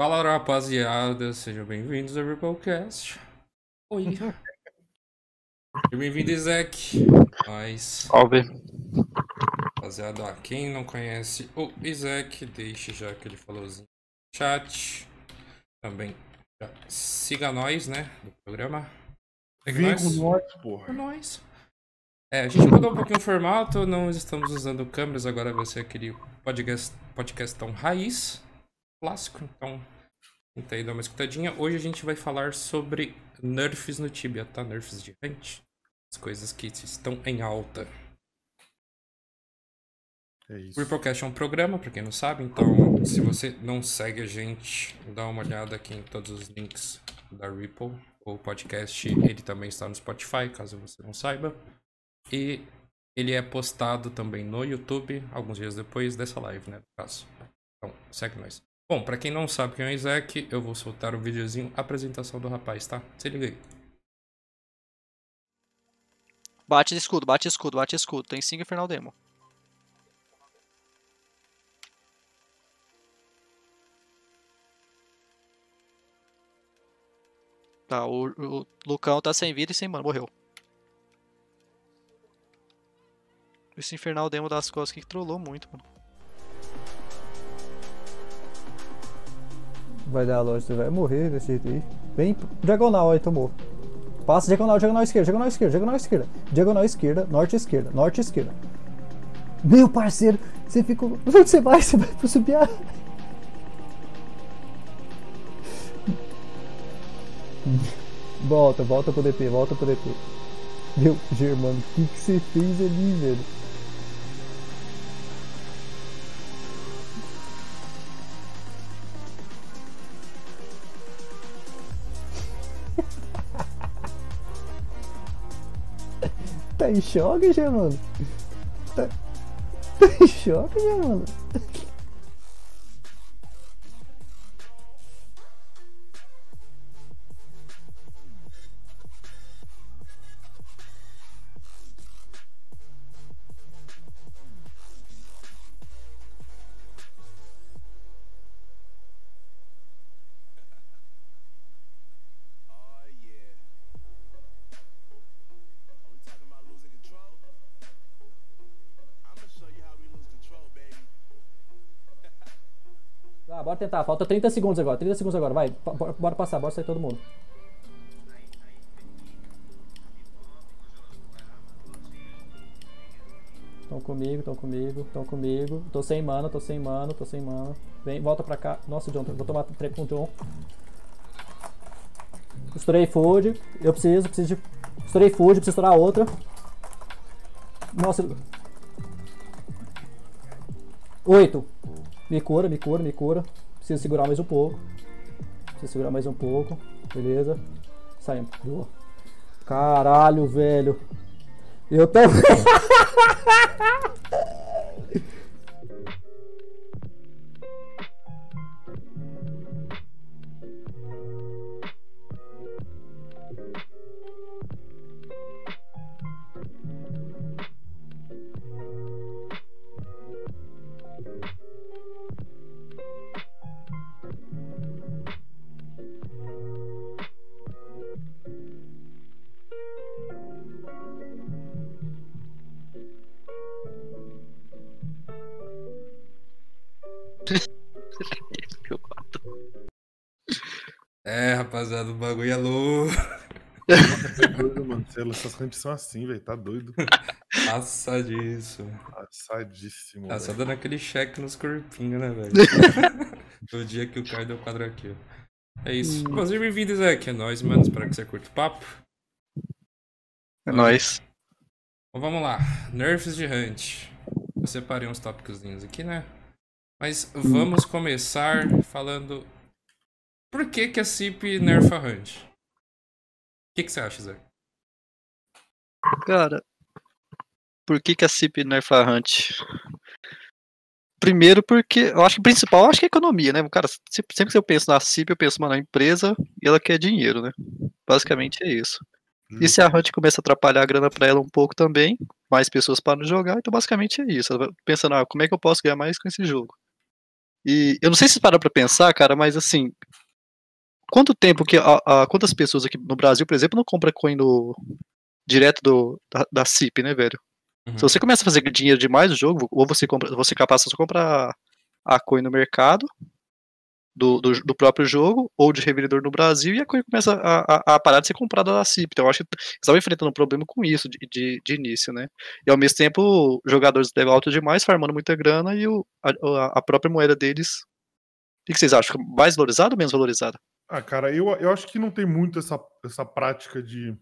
Fala rapaziada, sejam bem-vindos ao Ripplecast. Oi. Bem-vindo, Isaac. Mas, Salve. rapaziada, ó, quem não conhece o Isaac, deixe já aquele followzinho no chat. Também já siga nós, né, do programa. Segue Vem nós. com nós, Por porra. nós. É, a gente mudou um pouquinho o formato, não estamos usando câmeras, agora vai ser aquele podcast, podcastão raiz, clássico, então tenta aí dar uma escutadinha. Hoje a gente vai falar sobre nerfs no Tibia, tá? Nerfs de Hunt, as coisas que estão em alta. É isso. O Ripplecast é um programa, pra quem não sabe, então se você não segue a gente, dá uma olhada aqui em todos os links da Ripple. O podcast, ele também está no Spotify, caso você não saiba. E ele é postado também no YouTube, alguns dias depois dessa live, né, no caso. Então, segue nós. Bom, pra quem não sabe quem é o Isaac, eu vou soltar o videozinho, apresentação do rapaz, tá? Se liga aí. Bate escudo, bate escudo, bate escudo. Tem 5 Infernal Demo. Tá, o, o Lucão tá sem vida e sem mana, morreu. Esse Infernal Demo das costas que trollou muito, mano. Vai dar a loja, você vai morrer desse jeito aí. Vem, diagonal aí, tomou. Passa diagonal, diagonal esquerda, diagonal esquerda, diagonal esquerda. Diagonal esquerda, norte esquerda, norte esquerda. Meu parceiro, você ficou. Onde você vai? Você vai pro subir. Volta, volta pro DP, volta pro DP. Meu, Germano, o que, que você fez ali, velho? Tá em choque, Germano? Tá, tá em choque, Germano? Bora tentar. Falta 30 segundos agora. 30 segundos agora. Vai. Bora, bora passar. Bora sair todo mundo. Estão comigo, estão comigo, estão comigo. Tô sem mana, tô sem mana, tô sem mana. Vem, volta pra cá. Nossa, John, vou tomar trap com o John. Estourei food. Eu preciso, preciso de. Estourei food, preciso estourar outra. Nossa. Oito. Me cura, me cura, me cura. Preciso segurar mais um pouco. Preciso segurar mais um pouco. Beleza. Saímos. Boa. Caralho, velho. Eu também. rapaziada, o bagulho é louco. Tá doido, mano. Essas ramps são assim, velho. Tá doido. Passa disso. Assadíssimo. Ah, só dando aquele cheque nos corpinhos, né, velho? o dia que o Caio deu quadro aqui, ó. É isso. Bom, seja bem-vindo, Isaac. É nóis, mano. Espero que você curta o papo. É nóis. Então vamos lá. Nerfs de Hunt. Eu separei uns tópicos aqui, né? Mas vamos começar falando. Por que, que a CIP nerfa Hunt? O que, que você acha, Isaac? Cara, por que que a CIP nerfa Hunt? Primeiro porque, eu acho que o principal, eu acho que é economia, né? Cara, sempre, sempre que eu penso na CIP, eu penso, mano, na empresa e ela quer dinheiro, né? Basicamente é isso. E se a Hunt começa a atrapalhar a grana pra ela um pouco também, mais pessoas param de jogar, então basicamente é isso. Ela vai pensando, ah, como é que eu posso ganhar mais com esse jogo? E eu não sei se para pra pensar, cara, mas assim, quanto tempo que a, a- quantas pessoas aqui no Brasil, por exemplo, não compra coin do direto do da, da CIP, né, velho? Uhum. Se você começa a fazer dinheiro demais no jogo, ou você compra, você é capaz de comprar a coin no mercado do, do, do próprio jogo, ou de revendedor no Brasil, e a coin começa a, a, a parar de ser comprada da CIP. Então eu acho que eles estavam enfrentando um problema com isso de, de, de início, né? E ao mesmo tempo, jogadores level alto demais, farmando muita grana, e o, a, a própria moeda deles. O que vocês acham? Mais valorizada ou menos valorizada? Ah, cara, eu, eu acho que não tem muito essa, essa prática de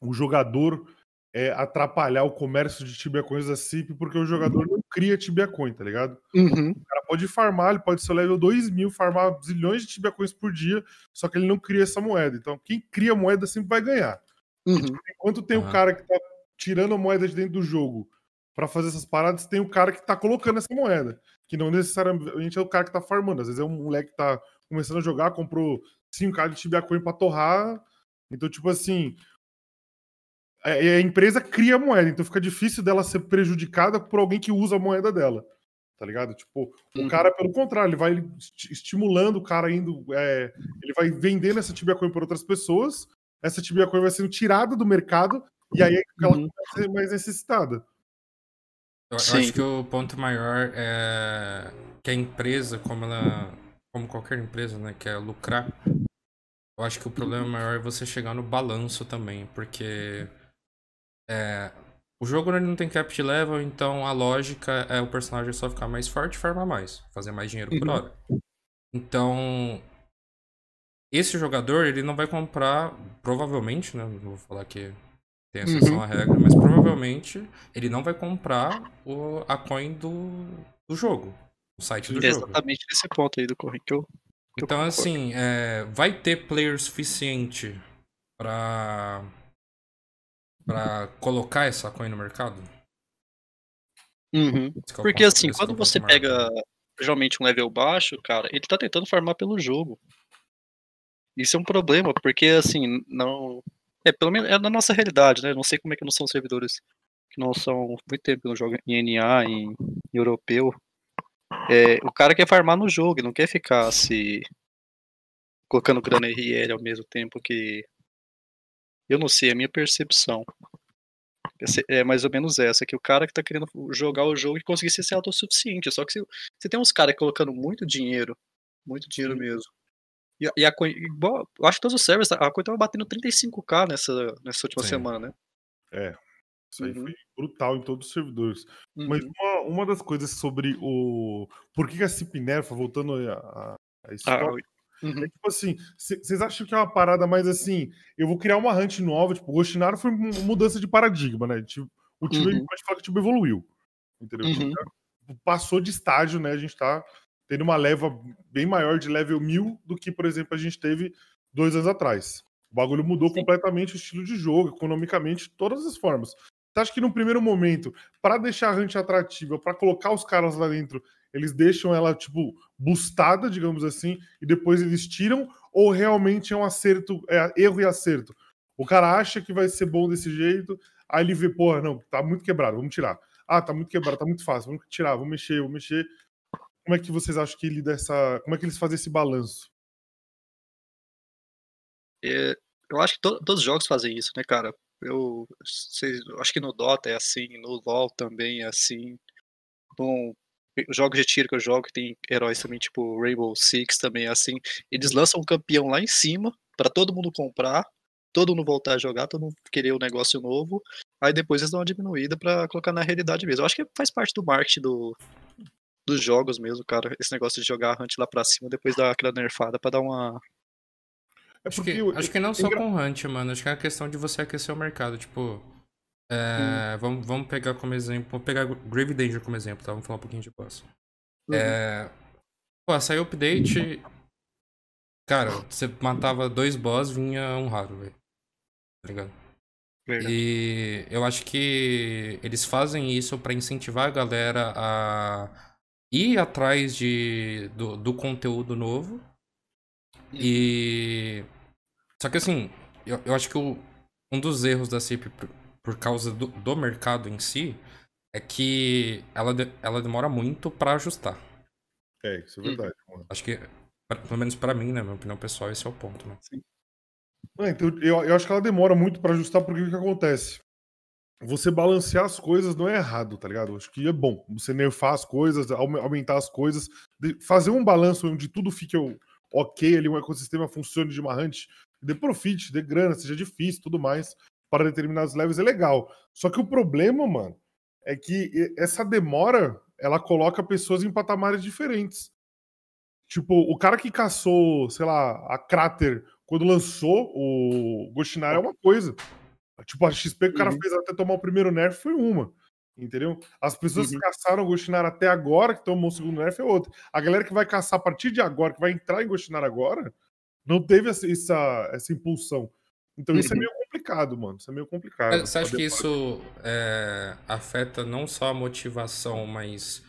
o jogador é, atrapalhar o comércio de Tibia Coins da CIP, porque o jogador não cria Tibia Coin, tá ligado? Uhum. O cara pode farmar, ele pode ser o level 2000, farmar zilhões de Tibia Coins por dia, só que ele não cria essa moeda. Então, quem cria moeda sempre vai ganhar. Uhum. Enquanto tem o Aham. cara que tá tirando a moeda de dentro do jogo pra fazer essas paradas, tem o cara que tá colocando essa moeda. Que não necessariamente é o cara que tá farmando. Às vezes é um moleque que tá começando a jogar, comprou 5k de Tibia Coin pra torrar. Então, tipo assim. A, a empresa cria a moeda, então fica difícil dela ser prejudicada por alguém que usa a moeda dela. Tá ligado? Tipo, o Uhum. cara, pelo contrário, ele vai esti- estimulando o cara indo. é, ele vai vendendo essa Tibia Coin por outras pessoas. Essa Tibia Coin vai sendo tirada do mercado e aí ela Uhum. a ser mais necessitada. Eu, eu Sim. acho que o ponto maior é que a empresa, como ela. Como qualquer empresa, né, quer lucrar. Eu acho que o problema maior é você chegar no balanço também, porque é, o jogo não tem cap de level, então a lógica é o personagem só ficar mais forte e farmar mais, fazer mais dinheiro por Uhum. hora. Então, esse jogador ele não vai comprar, provavelmente, né? Não vou falar que tem exceção Uhum. à regra, mas provavelmente ele não vai comprar o, a coin do, do jogo, o site do É jogo. exatamente nesse ponto aí do corre que eu. Então, assim, é, vai ter player suficiente pra, pra colocar essa coin no mercado? Uhum. É Porque ponto- assim, é quando você pega geralmente um level baixo, cara, ele tá tentando farmar pelo jogo. Isso é um problema, porque assim, não. É, pelo menos é na nossa realidade, né? Não sei como é que não são servidores que não são muito tempo que não jogam em NA, em, em europeu. É, o cara quer farmar no jogo, não quer ficar se colocando grana RL ao mesmo tempo que. Eu não sei, é a minha percepção. É mais ou menos essa, que o cara que tá querendo jogar o jogo e conseguir ser autossuficiente. Só que se, você tem uns caras colocando muito dinheiro, muito dinheiro mesmo. E, a- e a coin, eu acho que todos os servers, a coin tava batendo 35k nessa, nessa última Sim. semana, né? Isso aí Uhum. foi brutal em todos os servidores. Mas Uhum. uma, uma das coisas sobre o. Por que a Cipnerfa, voltando a, a, a Ah, tópico, uhum. é tipo assim, vocês acham que é uma parada mais assim, eu vou criar uma hunt nova, tipo, o Roshinaro foi uma mudança de paradigma, né? Tipo, o time, Uhum. pode falar que o time evoluiu, entendeu? O time Uhum. passou de estágio, né? A gente tá tendo uma leva bem maior de level 1000 do que, por exemplo, a gente teve dois anos atrás. O bagulho mudou completamente o estilo de jogo, economicamente, de todas as formas. Você acha que no primeiro momento, para deixar a hunt atrativa, para colocar os caras lá dentro, eles deixam ela, tipo, bustada, digamos assim, e depois eles tiram? Ou realmente é um acerto, é erro e acerto? O cara acha que vai ser bom desse jeito, aí ele vê, porra, não, tá muito quebrado, vamos tirar. Ah, tá muito quebrado, tá muito fácil, vamos tirar, vamos mexer, vamos mexer. Como é que vocês acham que lida essa. Como é que eles fazem esse balanço? É, eu acho que to- todos os jogos fazem isso, né, cara? Eu, sei- acho que no Dota é assim, no LoL também é assim. Bom, os jogos de tiro que eu jogo, que tem heróis também, tipo Rainbow Six também é assim. Eles lançam um campeão lá em cima, pra todo mundo comprar, todo mundo voltar a jogar, todo mundo querer um negócio novo. Aí depois eles dão uma diminuída pra colocar na realidade mesmo. Eu acho que faz parte do marketing do, dos jogos mesmo, cara. Esse negócio de jogar a Hunt lá pra cima, depois dar aquela nerfada pra dar uma. É Acho que, acho que não só engra- com Hunt, mano. Acho que é a questão de você aquecer o mercado. Tipo, é, vamos, vamos pegar como exemplo. Vamos pegar Grave Danger como exemplo, tá? Vamos falar um pouquinho de boss. É, pô, saiu o update. Cara, você matava dois boss, vinha um raro, velho. Tá ligado? Verdade. E eu acho que eles fazem isso pra incentivar a galera a ir atrás de, do, do conteúdo novo. E. Só que assim, eu, eu acho que o- um dos erros da CIP por, por causa do, do mercado em si é que ela, de- ela demora muito pra ajustar. É, isso é verdade, mano. Acho que, pra- pelo menos pra mim, né? Minha opinião pessoal, esse é o ponto, né? É, então, eu, eu acho que ela demora muito pra ajustar, porque o que acontece? Você balancear as coisas não é errado, tá ligado? Acho que é bom. Você nerfar as coisas, aume- aumentar as coisas, de- fazer um balanço onde tudo fique o- ok ali, um ecossistema funcione de uma hunt, dê profit, dê grana, seja difícil tudo mais, para determinados levels é legal. Só que o problema, mano, é que essa demora, ela coloca pessoas em patamares diferentes. Tipo, o cara que caçou, sei lá, a Crater quando lançou o Goshinar é uma coisa. Tipo, a XP que o cara Uhum. fez até tomar o primeiro nerf foi uma. Entendeu? As pessoas Uhum. que caçaram o Goshinar até agora, que tomou o segundo nerf, é outra. A galera que vai caçar a partir de agora, que vai entrar em Goshinar agora, não teve essa, essa, essa impulsão. Então isso é Uhum. meio complicado, mano. Isso é meio complicado. Você acha que isso é, afeta não só a motivação, mas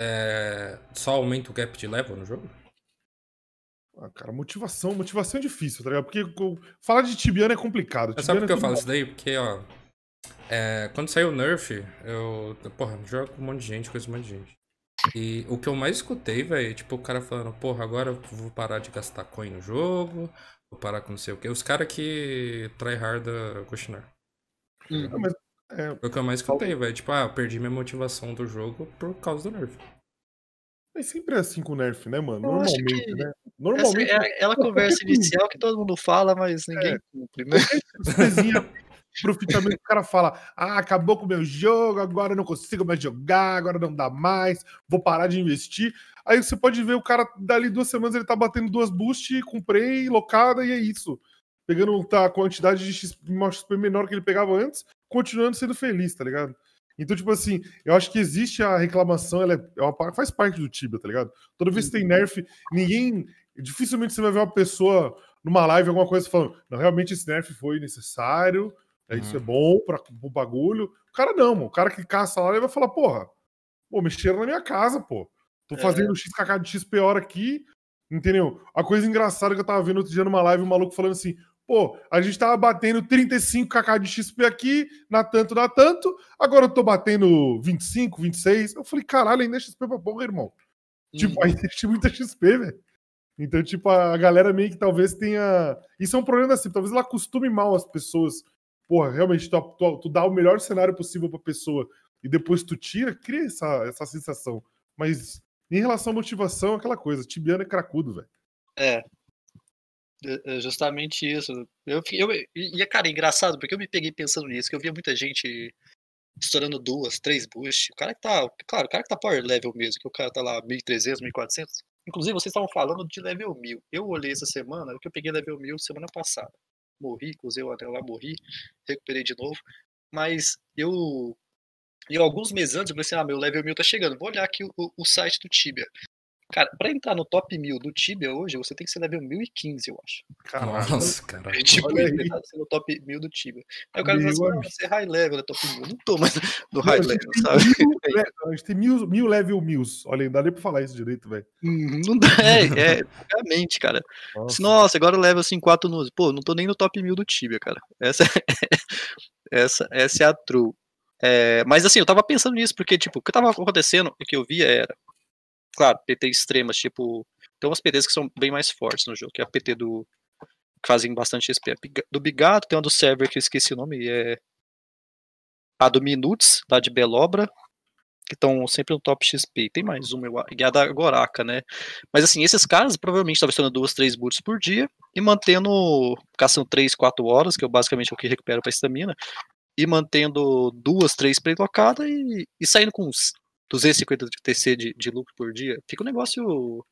é, só aumenta o gap de level no jogo? Ah, cara, motivação, motivação é difícil, tá ligado? Porque falar de Tibiana é complicado. Mas sabe por que eu é falo tudo- isso daí? Porque, ó. é, quando saiu o Nerf, eu. Porra, jogo com um monte de gente, coisa um monte de gente. E o que eu mais escutei, velho, tipo, o cara falando, porra, agora eu vou parar de gastar coin no jogo, vou parar com não sei o quê. Os caras que tryhard a Goshinar. Uhum. Ah, mas, é, Foi o que eu mais escutei, velho. Tipo, ah, eu perdi minha motivação do jogo por causa do Nerf. mas sempre é assim com o Nerf, né, mano? Eu Normalmente, né? Essa Normalmente, é aquela conversa inicial que todo mundo fala, mas ninguém cumpre, né? coisinha profitamento, o cara fala: Ah, acabou com o meu jogo, agora eu não consigo mais jogar, agora não dá mais, vou parar de investir. Aí você pode ver o cara, dali duas semanas, ele tá batendo duas boost, comprei, locada, e é isso. Pegando tá, a quantidade de XP, uma XP menor que ele pegava antes, continuando sendo feliz, tá ligado? Então, tipo assim, eu acho que existe a reclamação, ela, é, é uma faz parte do Tibia, tá ligado? Toda vez que tem nerf, ninguém. Dificilmente você vai ver uma pessoa numa live, alguma coisa falando, não, realmente esse nerf foi necessário, é, isso Uhum. é bom para o bagulho. O cara não, mano. O cara que caça lá, ele vai falar, porra, pô, mexeram na minha casa, pô. Tô É. fazendo XKK de XP hora aqui, entendeu? A coisa engraçada que eu tava vendo outro dia numa live, um maluco falando assim, pô, a gente tava batendo 35 kk de XP aqui, na tanto, na tanto, agora eu tô batendo 25, 26. Eu falei, caralho, ainda é XP pra porra, irmão. Tipo, Uhum. ainda é muita XP, velho. Então, tipo, a galera meio que talvez tenha. Isso é um problema assim, talvez ela acostume mal as pessoas. Porra, realmente, tu, tu, tu dá o melhor cenário possível pra pessoa e depois tu tira, cria essa, essa sensação. Mas em relação à motivação, é aquela coisa, Tibiano é cracudo, velho. É. É é justamente isso. Eu, eu, e, e, cara, é engraçado, porque eu me peguei pensando nisso, que eu via muita gente estourando duas, três boosts. O cara que tá. Claro, o cara que tá power level mesmo, que o cara tá lá 1300, 1400. Inclusive, vocês estavam falando de level 1000. Eu olhei essa semana, que eu peguei level 1000 semana passada. Morri, usei o anel lá, morri, recuperei de novo. Mas eu. E alguns meses antes, eu pensei, ah, meu level 1000 tá chegando. Vou olhar aqui o, o- o site do Tibia. Cara, pra entrar no top 1000 do Tibia hoje, você tem que ser level 1015, eu acho. Caralho. Nossa, cara. É tipo, tá sendo top 1000 do Tibia. Aí o cara fala assim, não, amigo. você é high level, é top 1000. Eu não tô mais no Não, high gente level, sabe? mil le- A gente tem mil, mil level mils. Olha, não dá nem pra falar isso direito, velho. Uhum, Não dá, é, é, realmente, cara. Nossa. Nossa, agora level assim 4 nos. Pô, não tô nem no top 1000 do Tibia, cara. Essa, essa, essa é a true. É, mas assim, eu tava pensando nisso, porque, tipo, o que tava acontecendo, o que eu via era, claro, PT extremas, tipo, tem umas PTs que são bem mais fortes no jogo, que é a PT do. que fazem bastante XP. Do Bigato, tem uma do server que eu esqueci o nome, é. A do Minutes, lá de Belobra, que estão sempre no top XP. Tem mais uma, eu e a da Goraka, né? Mas assim, esses caras provavelmente estavam estando duas, três boots por dia e mantendo. caçando três, quatro horas, que é basicamente o que recupera pra estamina, e mantendo duas, três play locadas e, e saindo com uns 250 de TC de, de lucro por dia. Fica um negócio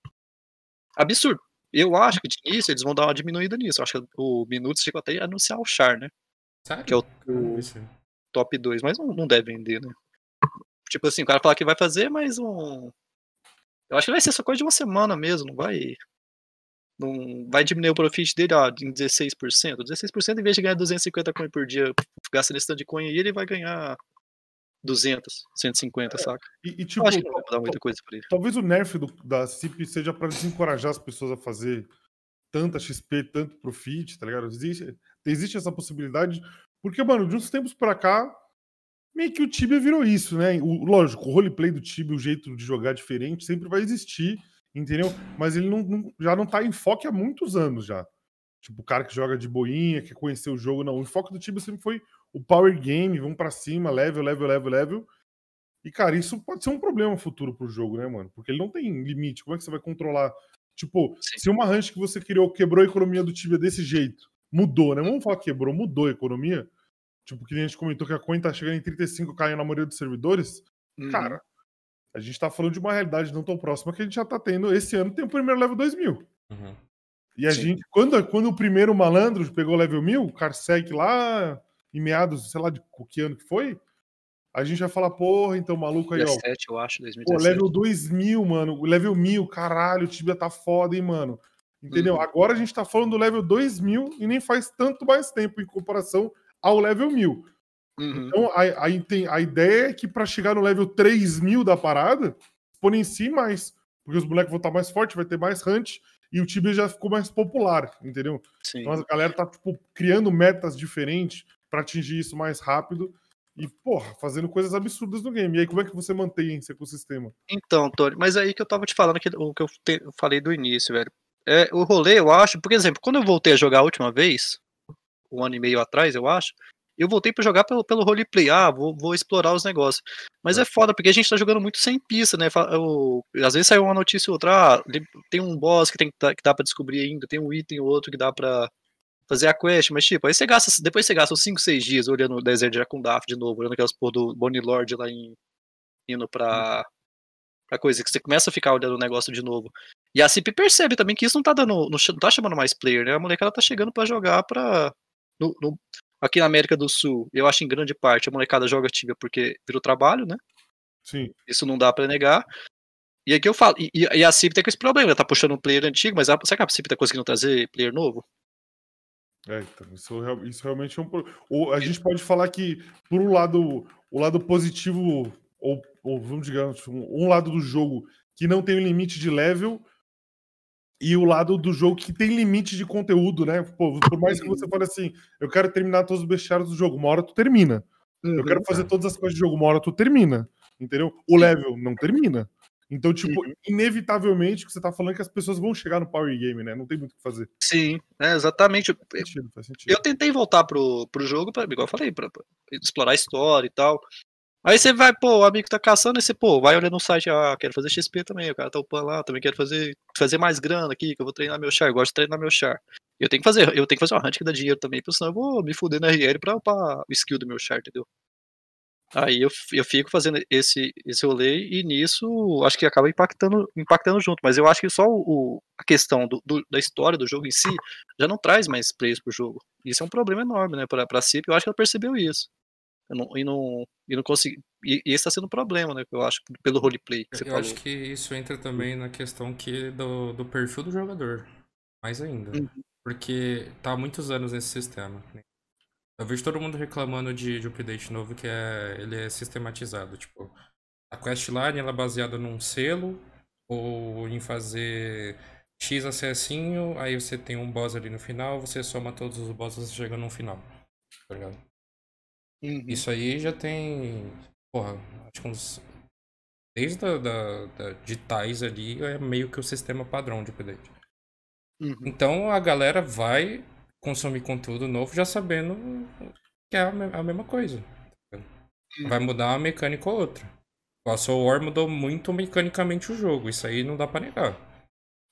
absurdo. Eu acho que de início eles vão dar uma diminuída nisso. Eu acho que o Minutos chegou até a anunciar o Char, né? Sério? Que é o, Caramba, o top 2, mas não, não deve vender, né? Tipo assim, o cara fala que vai fazer, mas um. Eu acho que vai ser só coisa de uma semana mesmo, não vai. Não vai diminuir o profit dele ó, em 16%. 16% em vez de ganhar 250 coin por dia, gasta nesse tanto de coin aí, ele vai ganhar 200, 150, saca? E, e, tipo, acho que não vai mudar muita coisa pra ele. talvez o nerf do- da CIP seja pra desencorajar as pessoas a fazer tanta XP, tanto profit, tá ligado? Existe, existe essa possibilidade. Porque, mano, de uns tempos pra cá, meio que o Tibia virou isso, né? O, lógico, o roleplay do Tibia, o jeito de jogar diferente, sempre vai existir, entendeu? Mas ele não, não- já não tá em foco há muitos anos já. Tipo, o cara que joga de boinha, quer conhecer o jogo, não. O foco do Tibia sempre foi o power game, vamos pra cima, level, level, level, level. E, cara, isso pode ser um problema futuro pro jogo, né, mano? Porque ele não tem limite. Como é que você vai controlar? Tipo, Sim. se uma ranch que você criou quebrou a economia do Tibia desse jeito, mudou, né? Vamos falar quebrou, mudou a economia. Tipo, que nem a gente comentou que a coin tá chegando em 35 caindo na maioria dos servidores. Uhum. Cara, a gente tá falando de uma realidade não tão próxima que a gente já tá tendo. Esse ano tem o primeiro level 2000. Uhum. E a Sim. gente, quando, quando o primeiro malandro pegou o level 1000, o Carsec lá em meados, sei lá de que ano que foi, a gente vai falar, porra, então maluco aí, ó. 17, eu acho, Pô, 2017. level 2000, mano. Level 1000, caralho, o Tibia tá foda, hein, mano. Entendeu? Uhum. Agora a gente tá falando do level 2000 e nem faz tanto mais tempo em comparação ao level 1000. Uhum. Então a, a, a ideia é que pra chegar no level 3000 da parada, exponencie mais. Porque os moleques vão estar mais fortes, vai ter mais hunt e o Tibia já ficou mais popular, entendeu? Sim. Então a galera tá tipo, criando metas diferentes pra atingir isso mais rápido e, porra, fazendo coisas absurdas no game. E aí, como é que você mantém esse ecossistema? Então, Tony, mas aí que eu tava te falando que, o que eu, te- eu falei do início, velho. É, o rolê, eu acho, por exemplo, quando eu voltei a jogar a última vez, um ano e meio atrás, eu acho, eu voltei pra jogar pelo, pelo roleplay. Ah, vou, vou explorar os negócios. Mas é foda, porque a gente tá jogando muito sem pista, né? Eu- às vezes sai uma notícia ou outra, ah, tem um boss que, tem, que dá- que dá pra descobrir ainda, tem um item ou outro que dá pra fazer a quest, mas tipo, aí você gasta, depois você gasta uns 5, 6 dias olhando o deserto de Jakundaf de novo, olhando aquelas porra do Bonnie Lord lá em, indo pra, pra coisa, que você começa a ficar olhando o negócio de novo. E a CIP percebe também que isso não tá dando, não, tá chamando mais player, né? A molecada tá chegando pra jogar pra. no- no- aqui na América do Sul, eu acho em grande parte a molecada joga Tibia porque virou trabalho, né? Sim. Isso não dá pra negar. E aqui eu falo, e, e- e a CIP tem com esse problema, ela tá puxando um player antigo, mas a, será que a CIP tá conseguindo trazer player novo? É, então, isso, isso realmente é um problema. A gente pode falar que, por um lado, o lado positivo, ou, ou vamos digamos, um, um lado do jogo que não tem um limite de level, e o lado do jogo que tem limite de conteúdo, né? Pô, por mais que você fale assim, eu quero terminar todos os bestiários do jogo, uma hora tu termina. Eu quero fazer todas as coisas de jogo, uma hora tu termina. Entendeu? O level não termina. Então, tipo, inevitavelmente, o que você tá falando é que as pessoas vão chegar no Power Game, né? Não tem muito o que fazer. Sim, é, exatamente. Faz sentido, faz sentido. Eu tentei voltar pro, pro jogo, pra, igual eu falei, pra, pra explorar a história e tal. Aí você vai, pô, o amigo tá caçando, aí você, pô, vai olhando no site, ah, quero fazer XP também, o cara tá upando lá, também quero fazer, fazer mais grana aqui, que eu vou treinar meu char, eu gosto de treinar meu char. Eu tenho que fazer, eu tenho que fazer uma hunt que dá dinheiro também, porque senão eu vou me fuder na RL pra upar o skill do meu char, entendeu? Aí eu, eu fico fazendo esse, esse rolê e nisso acho que acaba impactando, impactando junto. Mas eu acho que só o, a questão do, do- da história do jogo em si já não traz mais players pro jogo. Isso é um problema enorme, né? Pra, pra CIP, eu acho que ela percebeu isso. Eu não- e não, e não consegui. E, e esse tá sendo um problema, né? Eu acho, pelo roleplay você Eu falou. acho que isso entra também na questão que do, do perfil do jogador. Mais ainda. Uhum. Porque tá há muitos anos nesse sistema. Eu vejo todo mundo reclamando de, de update novo que é, ele é sistematizado. Tipo, a questline ela é baseada num selo ou em fazer X acessinho, aí você tem um boss ali no final, você soma todos os bosses e chega no final. Tá ligado? Uhum. Isso aí já tem. Porra, acho que uns. Desde a, da, da, de Tais ali é meio que o sistema padrão de update. Uhum. Então a galera vai consumir conteúdo novo já sabendo que é a, me- a mesma coisa. Vai mudar uma mecânica ou outra. O Assault War mudou muito mecanicamente o jogo, isso aí não dá pra negar.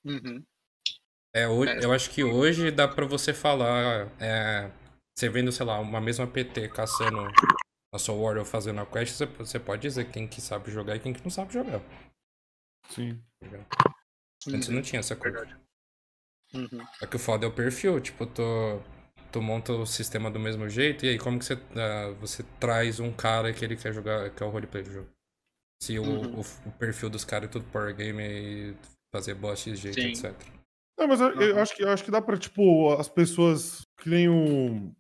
Uhum. É, ho- É. eu acho que hoje dá pra você falar, é, você vendo, sei lá, uma mesma PT caçando a sua Warrior fazendo a quest, você, você pode dizer quem que sabe jogar e quem que não sabe jogar. Sim. Antes não tinha essa coisa. Uhum. É que o foda é o perfil, tipo, tu, tu monta o sistema do mesmo jeito, e aí como que você, ah, você traz um cara que ele quer jogar, que é o roleplay do jogo? Se o, Uhum. o, o perfil dos caras é tudo power game e fazer boss de jeito, Sim. etc. Não, mas eu, eu Aham. acho que, eu acho que dá pra, tipo, as pessoas que nem o.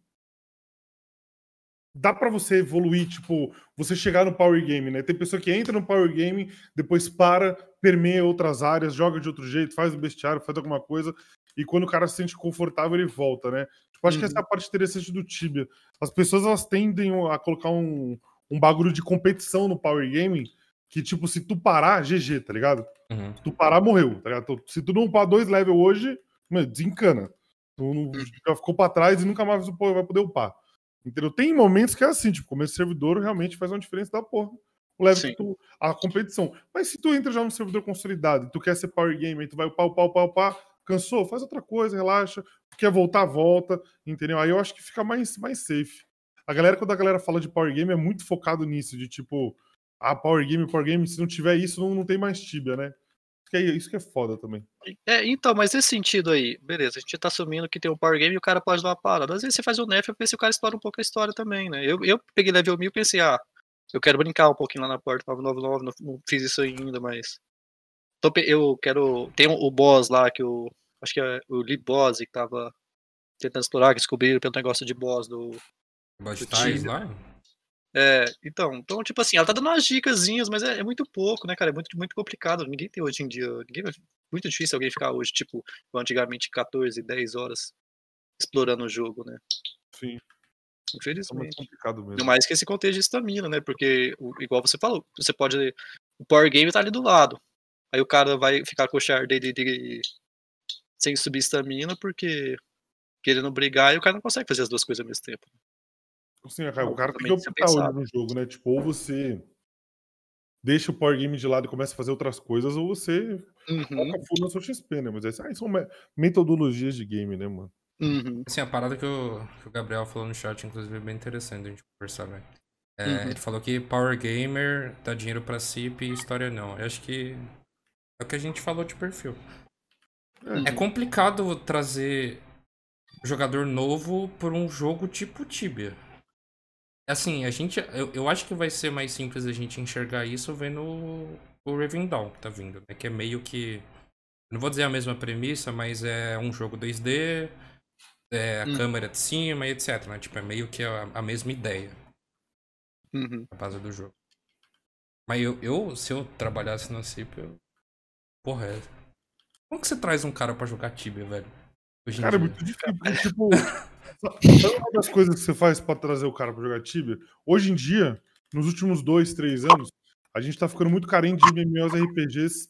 Dá pra você evoluir, tipo, você chegar no Power Game, né? Tem pessoa que entra no Power Game, depois para, permeia outras áreas, joga de outro jeito, faz o bestiário, faz alguma coisa, e quando o cara se sente confortável, ele volta, né? Tipo, acho que Uhum. essa é a parte interessante do Tibia. As pessoas, elas tendem a colocar um, um bagulho de competição no Power Gaming que, tipo, se tu parar, GG, tá ligado? Uhum. Se tu parar, morreu, tá ligado? Tu- Se tu não upar dois level hoje, mano, desencana. Tu não, já ficou pra trás e nunca mais vai poder upar. Entendeu? Tem momentos que é assim, tipo, começo servidor realmente faz uma diferença da porra. O level que tu, a competição. Mas se tu entra já no servidor consolidado e tu quer ser power game, aí tu vai upar, upar, upar, upar, cansou, faz outra coisa, relaxa. Quer voltar, volta, entendeu? Aí eu acho que fica mais, mais safe. A galera, quando a galera fala de power game, é muito focado nisso, de tipo, ah, power game, power game, se não tiver isso, não, não tem mais Tibia, né? Isso que é, isso que é foda também. É, então, mas nesse sentido aí, beleza, a gente tá assumindo que tem um Power Game e o cara pode dar uma parada. Às vezes você faz o Nef pra ver se o cara explora um pouco a história também, né? Eu, eu peguei level 1000 e pensei, ah, eu quero brincar um pouquinho lá na porta 999, não, não fiz isso ainda, mas. Tô eu quero. Tem o, boss lá, que o. Acho que é o lead boss que tava tentando explorar, que descobriram pelo negócio de boss do. Tibia. lá? É, então, então, tipo assim, ela tá dando umas dicasinhas, mas é, é muito pouco, né, cara? É muito, muito complicado. Ninguém tem hoje em dia. Ninguém, muito difícil alguém ficar hoje, tipo, antigamente, 14, 10 horas explorando o jogo, né? Sim, é muito Infelizmente. complicado mesmo. Mais que esse contexto de estamina, né? Porque, igual você falou, você pode. O Power Game tá ali do lado. Aí o cara vai ficar com o char dele de, sem subir estamina porque querendo brigar e o cara não consegue fazer as duas coisas ao mesmo tempo. Assim, cara, o Não, cara tem que optar hoje no jogo, né? Tipo, ou você deixa o power game de lado e começa a fazer outras coisas, ou você Uhum, foca full no seu XP, né? Mas essas aí são me- metodologias de game, né, mano? uhum, Assim, a parada que o, que o Gabriel falou no chat, inclusive, é bem interessante a gente conversar, velho. É, Uhum. Ele falou que Power Gamer dá dinheiro pra CIP e história não. Eu acho que é o que a gente falou de perfil. É uhum. complicado trazer jogador novo por um jogo tipo Tibia. Assim, a gente. Eu, eu acho que vai ser mais simples a gente enxergar isso vendo o, o Raven Dawn que tá vindo, né? Que é meio que. Não vou dizer a mesma premissa, mas é um jogo 2D, é a Hum. câmera de cima e etc. Né? Tipo, é meio que a, a mesma ideia uhum. a base do jogo. Mas eu, eu se eu trabalhasse na CIP, eu. Porra, é. Como que você traz um cara pra jogar Tibia, velho? Hoje Cara, é muito difícil. porque, Tipo, sabe uma das coisas que você faz pra trazer o cara pra jogar Tibia? Hoje em dia, nos últimos dois, três anos, a gente tá ficando muito carente de MMOs RPGs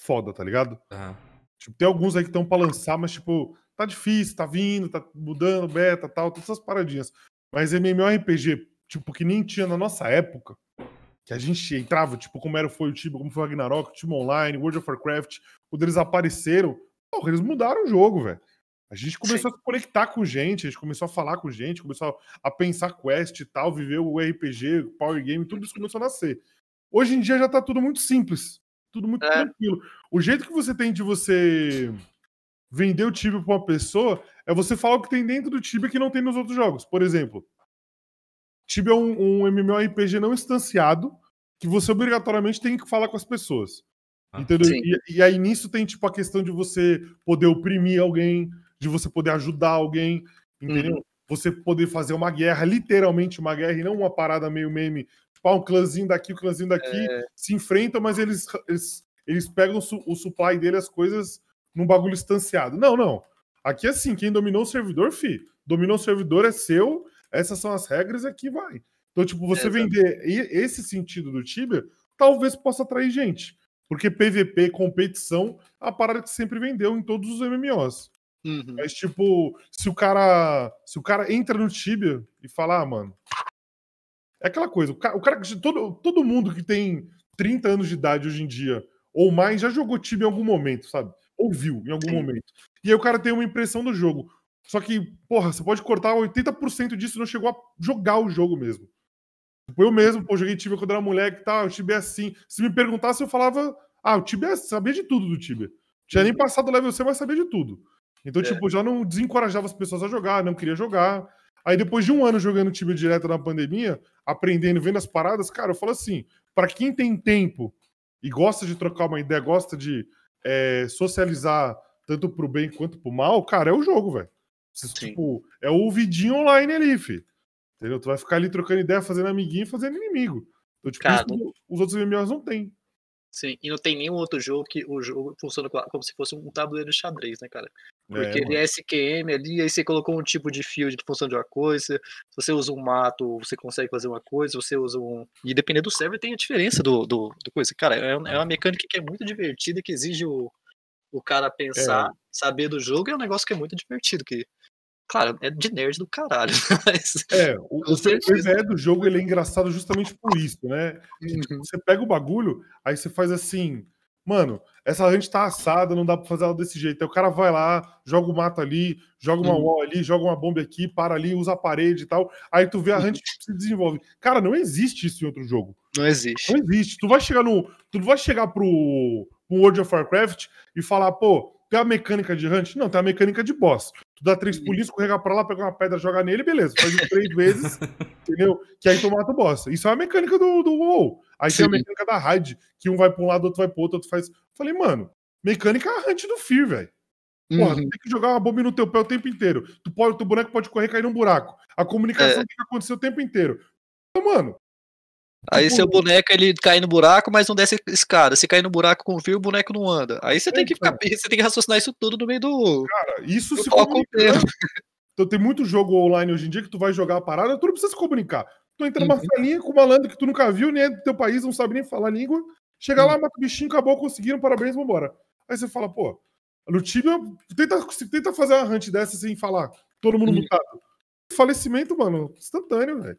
foda, tá ligado? Aham. Tipo, tem alguns aí que estão pra lançar, mas, tipo, tá difícil, tá vindo, tá mudando, beta tal, todas essas paradinhas. Mas MMORPG, tipo, que nem tinha na nossa época, que a gente entrava, tipo, como era foi o Tibia, como foi o Ragnarok, o Tibia Online, World of Warcraft, quando eles apareceram, porra, eles mudaram o jogo, velho. A gente começou a se conectar com gente, a gente começou a falar com gente, começou a pensar quest e tal, viver o RPG, o Power Game, tudo isso começou a nascer. Hoje em dia já tá tudo muito simples, tudo muito É. tranquilo. O jeito que você tem de você vender o Tibia pra uma pessoa é você falar o que tem dentro do Tibia que não tem nos outros jogos. Por exemplo, Tibia é um, um MMORPG não instanciado que você obrigatoriamente tem que falar com as pessoas. Ah, entendeu? E, e aí nisso tem tipo a questão de você poder oprimir alguém, de você poder ajudar alguém, entendeu? Você poder fazer uma guerra, literalmente uma guerra, e não uma parada meio meme. Tipo, ah, um clãzinho daqui, um clãzinho daqui, se enfrentam, mas eles, eles, eles pegam o supply dele, as coisas, num bagulho instanciado. Não, não. Aqui é assim, quem dominou o servidor, fi, dominou o servidor é seu, essas são as regras, aqui vai. Então, tipo, você Exato. vender e- esse sentido do Tibia, talvez possa atrair gente. Porque PVP, competição, é a parada que sempre vendeu em todos os MMOs. Uhum. Mas, tipo, se o cara. Se o cara entra no Tibia e fala, ah, mano. É aquela coisa, o cara, o cara que- todo, todo mundo que tem 30 anos de idade hoje em dia, ou mais, já jogou Tibia em algum momento, sabe? Ou viu em algum Sim. momento. E aí o cara tem uma impressão do jogo. Só que, porra, você pode cortar 80% disso e não chegou a jogar o jogo mesmo. Tipo, eu mesmo, pô, joguei Tibia quando era moleque e tal, o Tibia é assim. Se me perguntasse, eu falava, ah, o Tibia sabia de tudo do Tibia. Tinha nem passado o level C, mas sabia de tudo. Então, Uhum. É. tipo, já não desencorajava as pessoas a jogar, não queria jogar. Aí, depois de um ano jogando Tibia direto na pandemia, aprendendo, vendo as paradas, cara, eu falo assim, pra quem tem tempo e gosta de trocar uma ideia, gosta de é, socializar tanto pro bem quanto pro mal, cara, é o jogo, velho. Você. Tipo, é o vidinho online ali, fi. Entendeu? Tu vai ficar ali trocando ideia, fazendo amiguinho e fazendo inimigo. Então, tipo, Cara, isso os outros MMOs não tem. Sim, e não tem nenhum outro jogo que o jogo funciona co- como se fosse um tabuleiro de xadrez, né, cara? Porque É, ele é SQM ali, aí você colocou um tipo de field que funciona de uma coisa. Se você usa um mato, você consegue fazer uma coisa. Você usa um. E dependendo do server, tem a diferença do, do, do coisa. Cara, é, é uma mecânica que é muito divertida, que exige o, o cara pensar, saber do jogo, e é um negócio que é muito divertido. Que, claro, é de nerd do caralho. Mas, É, o, o. PVE do jogo ele é engraçado justamente por isso, né? Tipo, você pega o bagulho, aí você faz assim, mano, essa hunt tá assada, não dá pra fazer ela desse jeito. Aí o cara vai lá, joga o mato ali, joga uma Uhum. wall ali, joga uma bomba aqui, para ali, usa a parede e tal. Aí tu vê a hunt que se desenvolve. Cara, não existe isso em outro jogo. não existe. Não existe. Tu vai chegar no. Tu não vai chegar pro, pro World of Warcraft e falar, pô, tem a mecânica de hunt? Não, tem a mecânica de boss. Dá três pulinhos, escorrega pra lá, pega uma pedra, joga nele, beleza. Faz isso três vezes, entendeu? Que aí tu mata o boss. Isso é a mecânica do, do WoW. Aí tem a Sim. mecânica da raid, que um vai pra um lado, outro vai pro outro, outro faz. Falei, mano, mecânica é a hunt do Fear, velho. Porra, Uhum. tu tem que jogar uma bomba no teu pé o tempo inteiro. Tu pode, teu boneco pode correr e cair num buraco. A comunicação É. tem que acontecer o tempo inteiro. Então, mano, Aí Tipo- seu boneco ele cai no buraco, mas não desce escada. Se cair no buraco com fio, o boneco não anda. Aí você tem que ficar, você tem que raciocinar isso tudo no meio do. cara, isso do se comunicando. inteiro. Então tem muito jogo online hoje em dia que tu vai jogar a parada, tu não precisa se comunicar. Tu entra numa Uhum. salinha com um malandro que tu nunca viu, nem é do teu país, não sabe nem falar a língua. Chega Uhum. lá, mata o bichinho, acabou, conseguiram, parabéns, vambora. Aí você fala, pô, no Tibia, tenta, tenta fazer uma hunt dessa sem falar, todo mundo Uhum. mutado. Falecimento, mano, instantâneo, velho.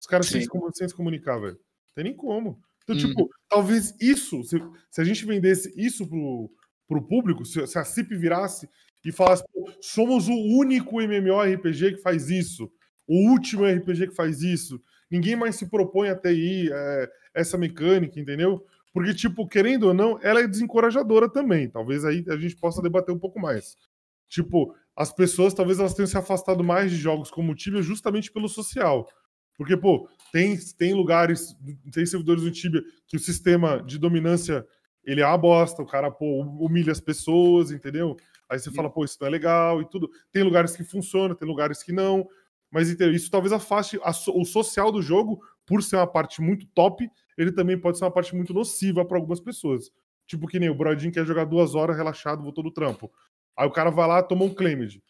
Os caras sem se comunicar, velho. Não tem nem como. Então, Uhum. tipo, talvez isso, se, se a gente vendesse isso pro, pro público, se, se a CIP virasse e falasse, pô, somos o único MMORPG que faz isso, o último RPG que faz isso, ninguém mais se propõe a TI, é, essa mecânica, entendeu? Porque, tipo, querendo ou não, ela é desencorajadora também. Talvez aí a gente possa debater um pouco mais. Tipo, as pessoas talvez elas tenham se afastado mais de jogos como o Tibia justamente pelo social. Porque, pô, tem, tem lugares, tem servidores do Tibia que o sistema de dominância ele é uma bosta, o cara, pô, humilha as pessoas, entendeu? Aí você fala, pô, isso não é legal e tudo. Tem lugares que funciona, tem lugares que não. Mas entendeu? isso talvez afaste a o social do jogo, por ser uma parte muito top, ele também pode ser uma parte muito nociva para algumas pessoas. Tipo que nem o Brodinho quer jogar duas horas relaxado, voltou do trampo. Aí o cara vai lá, toma um claimed.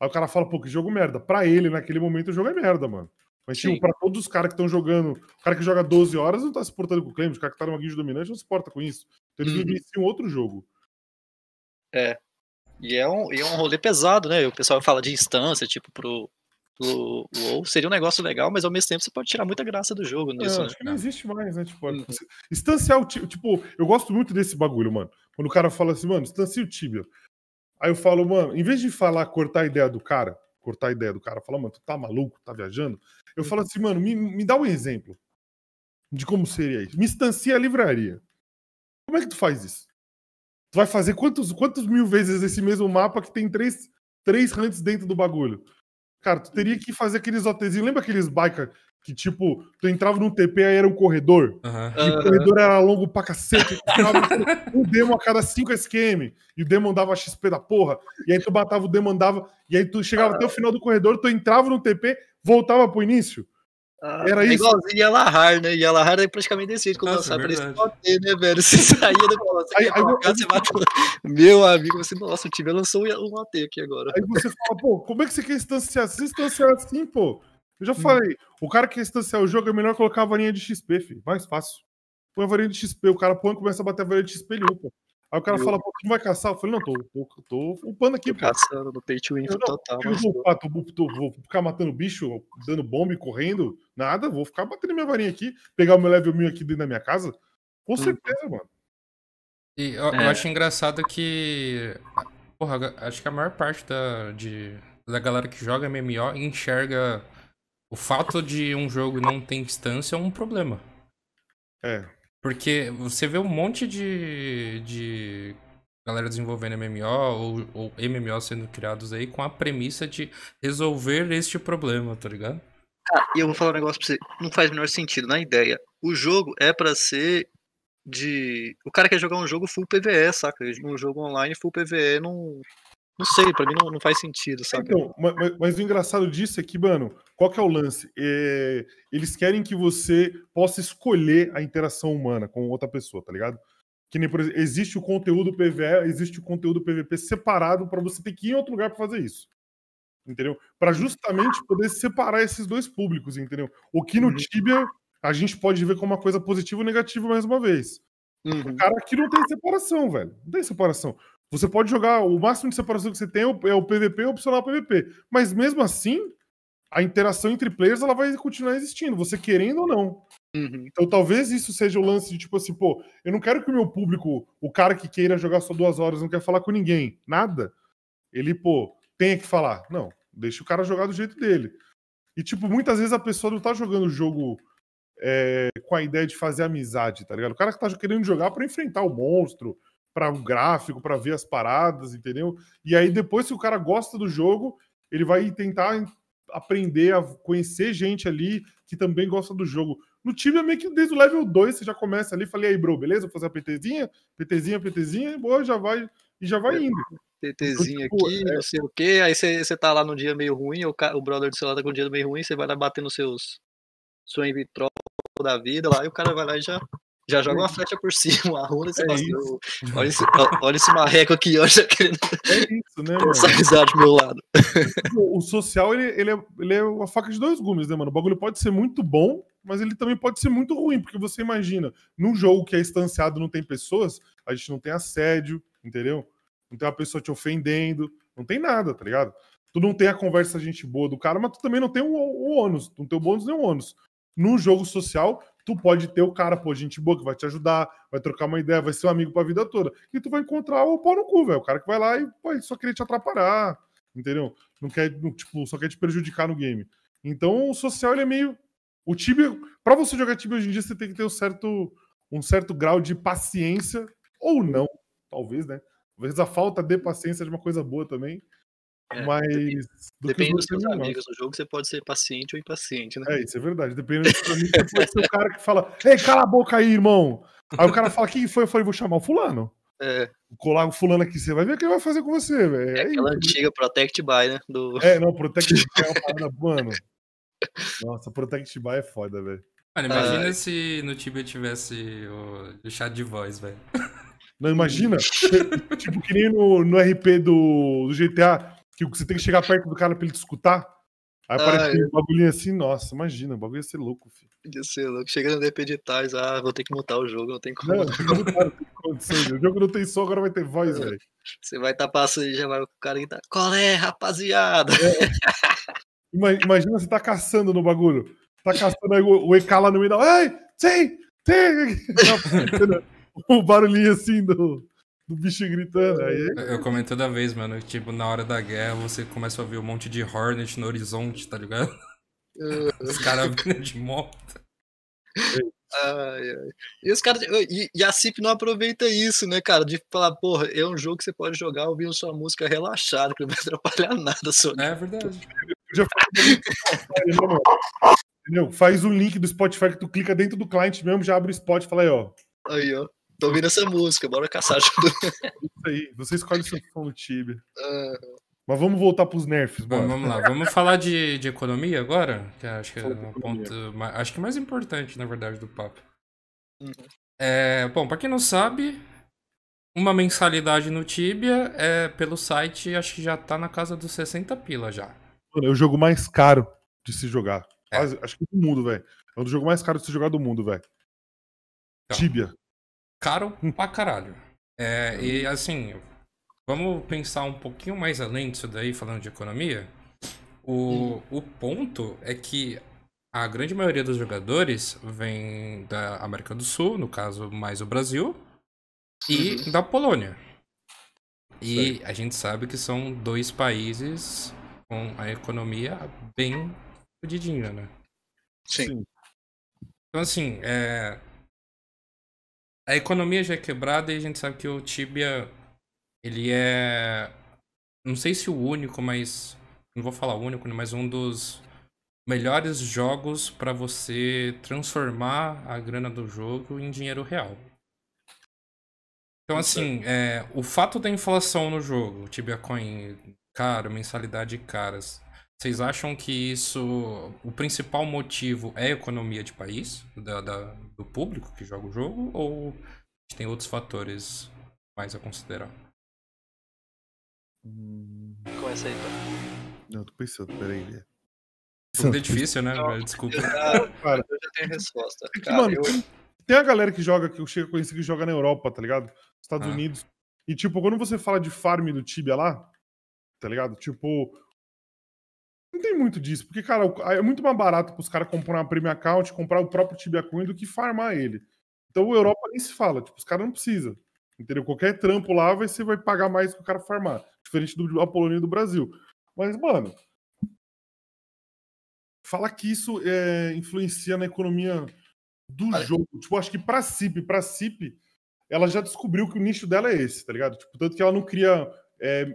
Aí o cara fala, pô, que jogo merda. Pra ele, naquele momento, o jogo é merda, mano. Mas, tipo, pra todos os caras que estão jogando, o cara que joga 12 horas não tá se portando com o claimed, o cara que tá numa guild dominante não se porta com isso. Então eles Uhum. vivenciam outro jogo. E é um, e é um rolê pesado, né? O pessoal fala de instância, tipo, pro, pro WoW. Seria um negócio legal, mas ao mesmo tempo você pode tirar muita graça do jogo nisso, É, né? acho que não existe mais, né? Tipo, Uhum. instanciar o Tibia. Tipo, eu gosto muito desse bagulho, mano. Quando o cara fala assim, mano, instancia o Tibia. Aí eu falo, mano, em vez de falar, cortar a ideia do cara, cortar a ideia do cara, falar, mano, tu tá maluco, tá viajando? Eu falo assim, mano, me, me dá um exemplo de como seria isso. Me instancia a livraria. Como é que tu faz isso? Tu vai fazer quantos, quantos mil vezes esse mesmo mapa que tem três, três hunts dentro do bagulho? Cara, tu teria que fazer aqueles OTzinhos. Lembra aqueles biker que, tipo, tu entrava num TP aí era um corredor? Aham. E o corredor era longo pra cacete. um demo a cada 5 SQM. E o demo dava XP da porra. E aí tu matava o demo, andava. E aí tu chegava até o final do corredor, tu entrava no TP, voltava pro início. Ah, Era é isso? igualzinho Yalahar, né? Yalahar é praticamente desse jeito quando Nossa, esse verdade. OT, né, velho? Você saía do você Aí- quer aí colocar, eu- você mata. Meu amigo, você, nossa, o time lançou um OT aqui agora. Aí você fala, pô, como é que você quer instanciar? Se instanciar assim, pô. Eu já Hum. falei, o cara que quer instanciar o jogo é melhor colocar a varinha de XP, filho. Mais fácil. Põe a varinha de XP, o cara põe e começa a bater a varinha de XP, ele upa. Aí o cara Eu- fala, pô, tu não vai caçar? Eu falei, não, tô, tô, tô upando aqui, Tô pô. caçando no pay to win Eu não, total. Eu vou, upar, tô- tô- vou ficar matando bicho, dando bomba e correndo, nada, vou ficar batendo minha varinha aqui, pegar o meu level 1000 aqui dentro da minha casa. Com Uhum. certeza, mano. E eu, eu É. acho engraçado que. Porra, acho que a maior parte da, de, da galera que joga MMO enxerga o fato de um jogo não ter instância um problema. É. Porque você vê um monte de, de galera desenvolvendo MMO ou, ou MMO sendo criados aí com a premissa de resolver este problema, tá ligado? Cara, e eu vou falar um negócio pra você. Não faz o menor sentido na ideia. O jogo é pra ser de. O cara quer jogar um jogo full PVE, saca? Um jogo online full PVE não. Não sei, pra mim não, não faz sentido, saca? Então, ma- ma- mas, o engraçado disso é que, mano, qual que é o lance? É, eles querem que você possa escolher a interação humana com outra pessoa, tá ligado? Que nem, por exemplo, existe o conteúdo PVE, existe o conteúdo PVP separado para você ter que ir em outro lugar para fazer isso. Entendeu? Para justamente poder separar esses dois públicos, entendeu? O que no Uhum. Tibia a gente pode ver como uma coisa positiva ou negativa mais uma vez. Uhum. O cara aqui não tem separação, velho. Não tem separação. Você pode jogar, o máximo de separação que você tem é o, é PVP e o opcional PVP. Mas mesmo assim, a interação entre players ela vai continuar existindo, você querendo ou não. Uhum. Então talvez isso seja o lance de tipo assim, pô, eu não quero que o meu público, o cara que queira jogar só duas horas, não quer falar com ninguém, nada. Ele, pô, tenha que falar. Não, deixa o cara jogar do jeito dele. E, tipo, muitas vezes a pessoa não tá jogando o jogo é, com a ideia de fazer amizade, tá ligado? O cara que tá querendo jogar pra enfrentar o monstro, para o gráfico, pra ver as paradas, entendeu? E aí depois, se o cara gosta do jogo, ele vai tentar aprender a conhecer gente ali que também gosta do jogo. No time é meio que desde o level 2 você já começa ali, falei aí, bro, beleza? Vou fazer a PTzinha, PTzinha, PTzinha, e boa, já vai e já vai indo. TTzinho tipo, aqui, não sei o quê. Aí você tá lá num dia meio ruim, o, o brother do celular tá com um dia meio ruim, você vai lá bater nos seus. Sua Invitrol da vida lá, e o cara vai lá e já, já joga uma flecha por cima, uma runa, e você É. "Ô, olha, esse, olha esse marreco aqui, já querendo É isso, né, mano? essa risada do meu lado. o social, ele, ele, é, ele é uma faca de dois gumes, né, mano? O bagulho pode ser muito bom, mas ele também pode ser muito ruim, porque você imagina, num jogo que é instanciado não tem pessoas, a gente não tem assédio, entendeu? Não tem uma pessoa te ofendendo, não tem nada, tá ligado? Tu não tem a conversa gente boa do cara, mas tu também não tem o, o ônus, tu não tem o bônus nem o ônus. No jogo social, tu pode ter o cara, pô, gente boa, que vai te ajudar, vai trocar uma ideia, vai ser um amigo pra vida toda. E tu vai encontrar o pau no cu, velho. O cara que vai lá e pô, só queria te atrapalhar, entendeu? Não quer, não, tipo, só quer te prejudicar no game. Então o social ele é meio. O Tibia. Pra você jogar Tibia hoje em dia, você tem que ter um certo, um certo grau de paciência, ou não, talvez, né? Talvez a falta de paciência de uma coisa boa também. É, mas. Depende os dos seus amigos no jogo, você pode ser paciente ou impaciente, né? É, isso é verdade. Dependendo do seu amigo, você pode ser o cara que fala: Ei, cala a boca aí, irmão. Aí o cara fala: Quem foi? Eu falei: Vou chamar o fulano. É, Vou colar o fulano aqui, você vai ver o que ele vai fazer com você, velho. é É aquela isso. antiga Protect By, né? Do... É, não, Protect Buy é uma parada, mano. Nossa, Protect Buy é foda, velho. Mano, imagina Ai. se no Tibia tivesse o, o chat de voz, velho. Não, imagina, tipo, que nem no, no RP do, do GTA, que você tem que chegar perto do cara pra ele te escutar. Aí aparece Ah, um bagulhinho assim, nossa, imagina, o bagulho ia ser louco, filho. Podia ser louco. Chega no DP de tais, ah, vou ter que mutar o jogo, não tem como. Não, não, cara, tem condições. O jogo não tem som, agora vai ter voz, velho. Você vai estar passando e já vai o cara que tá. Qual é, rapaziada? Ima- Imagina você tá caçando no bagulho. Tá caçando aí o, o EK lá no meio da. Ei, tem, tem! o barulhinho assim do, do bicho gritando. Aí, Eu, eu comento toda vez, mano. que, Tipo, na hora da guerra você começa a ouvir um monte de Hornet no horizonte, tá ligado? Os caras vindo de moto. Ai, ai. E os caras. E, e a CIP não aproveita isso, né, cara? De falar, porra, é um jogo que você pode jogar ouvindo sua música relaxada, que não vai atrapalhar nada. Só... É verdade. já Spotify, né? Entendeu? Faz o link do Spotify que tu clica dentro do cliente mesmo, já abre o Spot e fala aí, ó. Aí, ó. Tô ouvindo essa música, bora caçar junto. Isso aí. Você escolhe o seu som no Tibia. Ah, Mas vamos voltar pros nerfs, Bom, bora. vamos lá. Vamos falar de, de economia agora? Que acho que é economia. ponto. Acho que mais importante, na verdade, do papo. Uhum. É, bom, pra quem não sabe, uma mensalidade no Tibia é pelo site, acho que já tá na casa dos 60 pila já. Mano, é o jogo mais caro de se jogar. É. Quase- acho que do mundo, velho. É um dos jogos mais caros de se jogar do mundo, velho. Então. Tibia. Caro pra caralho. É, e assim, vamos pensar um pouquinho mais além disso daí, falando de economia. O, o ponto é que a grande maioria dos jogadores vem da América do Sul, no caso mais o Brasil, e da Polônia. E a gente sabe que são dois países com a economia bem fodidinha, né? Sim. Então, assim, é... a economia já é quebrada e a gente sabe que o Tibia, ele é. Não sei se o único, mas. Não vou falar único, né, mas um dos melhores jogos para você transformar a grana do jogo em dinheiro real. Então, assim, é, o fato da inflação no jogo, o Tibia Coin caro, mensalidade caras, vocês acham que isso, o principal motivo é a economia de país, da, da- do público que joga o jogo, ou gente tem outros fatores mais a considerar. Hum, Começa aí, então. Não, tô pensando, peraí. né? Tudo é difícil, né? Não. Desculpa. Eu já, Cara. eu já tenho a resposta. É que, Cara, mano, eu- tem, tem a galera que joga, que eu chego a conhecer que joga na Europa, tá ligado? Estados Ah. Unidos. E, tipo, quando você fala de farm do Tibia lá, tá ligado? Tipo. Não tem muito disso, porque, cara, é muito mais barato pros caras comprar uma Premium Account, comprar o próprio Tibia Coin do que farmar ele. Então, o Europa nem se fala, tipo, os caras não precisam. Entendeu? Qualquer trampo lá, vai- você vai pagar mais que o cara farmar. Diferente do Apolônia e do Brasil. Mas, mano. Fala que isso é, influencia na economia do Olha. jogo. Tipo, acho que pra CIP, pra CIP, ela já descobriu que o nicho dela é esse, tá ligado? Tipo, tanto que ela não cria, é,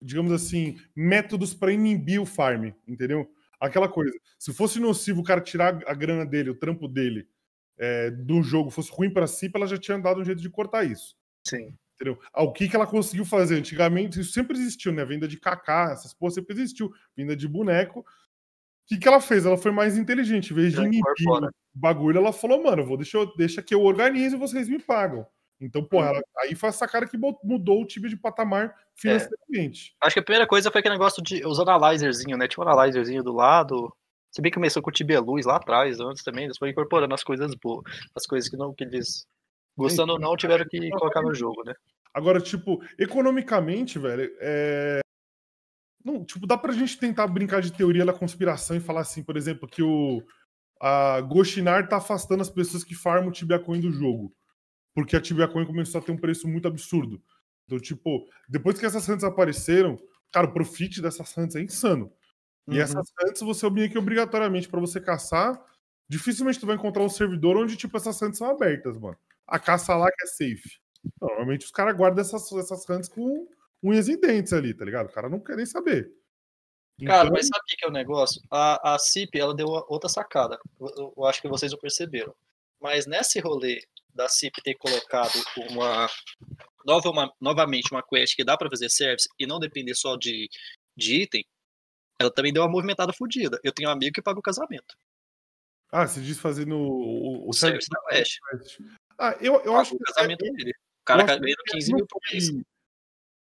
digamos assim, métodos pra inibir o farm, entendeu? Aquela coisa. Se fosse nocivo o cara tirar a grana dele, o trampo dele, é, do jogo, fosse ruim pra CIP, ela já tinha dado um jeito de cortar isso. Sim. Entendeu? Ah, O que, que ela conseguiu fazer? Antigamente, isso sempre existiu, né? Venda de cacá, essas porra sempre existiu. Venda de boneco. O que, que ela fez? Ela foi mais inteligente. Em vez de inibir o bagulho, ela falou, mano, vou, deixa, eu, deixa que eu organizo e vocês me pagam. Então, porra, Uhum. ela- aí foi essa cara que mudou o time de patamar financeiramente. Acho que a primeira coisa foi aquele negócio de os analyzerzinho, né? Tinha um analyzerzinho do lado. Se bem que começou com o Tibia Luz lá atrás, antes também, eles foram incorporando as coisas boas, as coisas que não que eles gostando ou não tiveram que colocar no jogo, né? Agora, tipo, economicamente, velho, é. Não, tipo, dá pra gente tentar brincar de teoria da conspiração e falar assim, por exemplo, que o a Goshinar tá afastando as pessoas que farmam o Tibia Coin do jogo. Porque a Tibia Coin começou a ter um preço muito absurdo. Então, tipo, depois que essas hunts apareceram, cara, o profit dessas hunts é insano. E Uhum. essas hunts você meio que obrigatoriamente pra você caçar, dificilmente tu vai encontrar um servidor onde, tipo, essas hunts são abertas, mano. A caça lá que é safe. Normalmente os caras guardam essas, essas hunts com unhas e dentes ali, tá ligado? O cara não quer nem saber. Cara, Então, mas sabe o que é o negócio? A, a CIP, ela deu outra sacada. Eu, eu- eu acho que vocês não perceberam. Mas nesse rolê da CIP ter colocado uma, nova, uma- novamente uma quest que dá pra fazer service e não depender só de, de item, ela também deu uma movimentada fodida. Eu tenho um amigo que paga o casamento. Ah, você diz fazendo o, O service da Quest. Ah, eu, eu acho o que casamento é- dele. O cara ganhando que 15 não mil por mês. foi-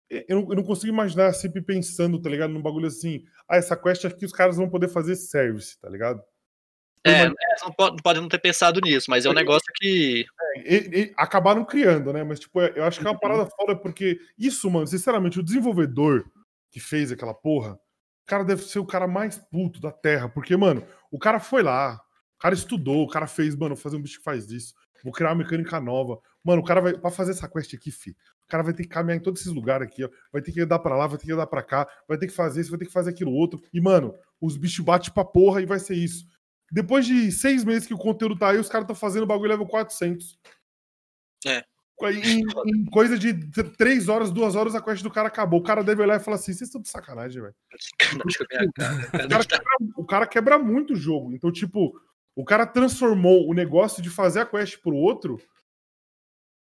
Eu não, eu não consigo imaginar sempre pensando, tá ligado? Num bagulho assim. Ah, essa quest aqui os caras vão poder fazer service, tá ligado? É, é, não pode, não ter pensado nisso, mas é um negócio que. E- e- acabaram criando, né? Mas, tipo, eu acho que é Uhum. uma parada foda porque isso, mano, sinceramente, o desenvolvedor que fez aquela porra, o cara deve ser o cara mais puto da Terra. Porque, mano, o cara foi lá, o cara estudou, o cara fez, mano, vou fazer um bicho que faz isso, vou criar uma mecânica nova. Mano, o cara vai, pra fazer essa quest aqui, fi, o cara vai ter que caminhar em todos esses lugares aqui, ó. Vai ter que andar pra lá, vai ter que andar pra cá, vai ter que fazer isso, vai ter que fazer aquilo outro. E, mano, os bichos batem pra porra e vai ser isso. Depois de seis meses que o conteúdo tá aí, os caras estão fazendo o bagulho level 400. É. Em, em coisa de três horas, duas horas, a quest do cara acabou. O cara deve olhar e falar assim: vocês estão de sacanagem, velho. Cara. O cara, quebra, o cara quebra muito o jogo. Então, tipo, o cara transformou o negócio de fazer a quest pro outro.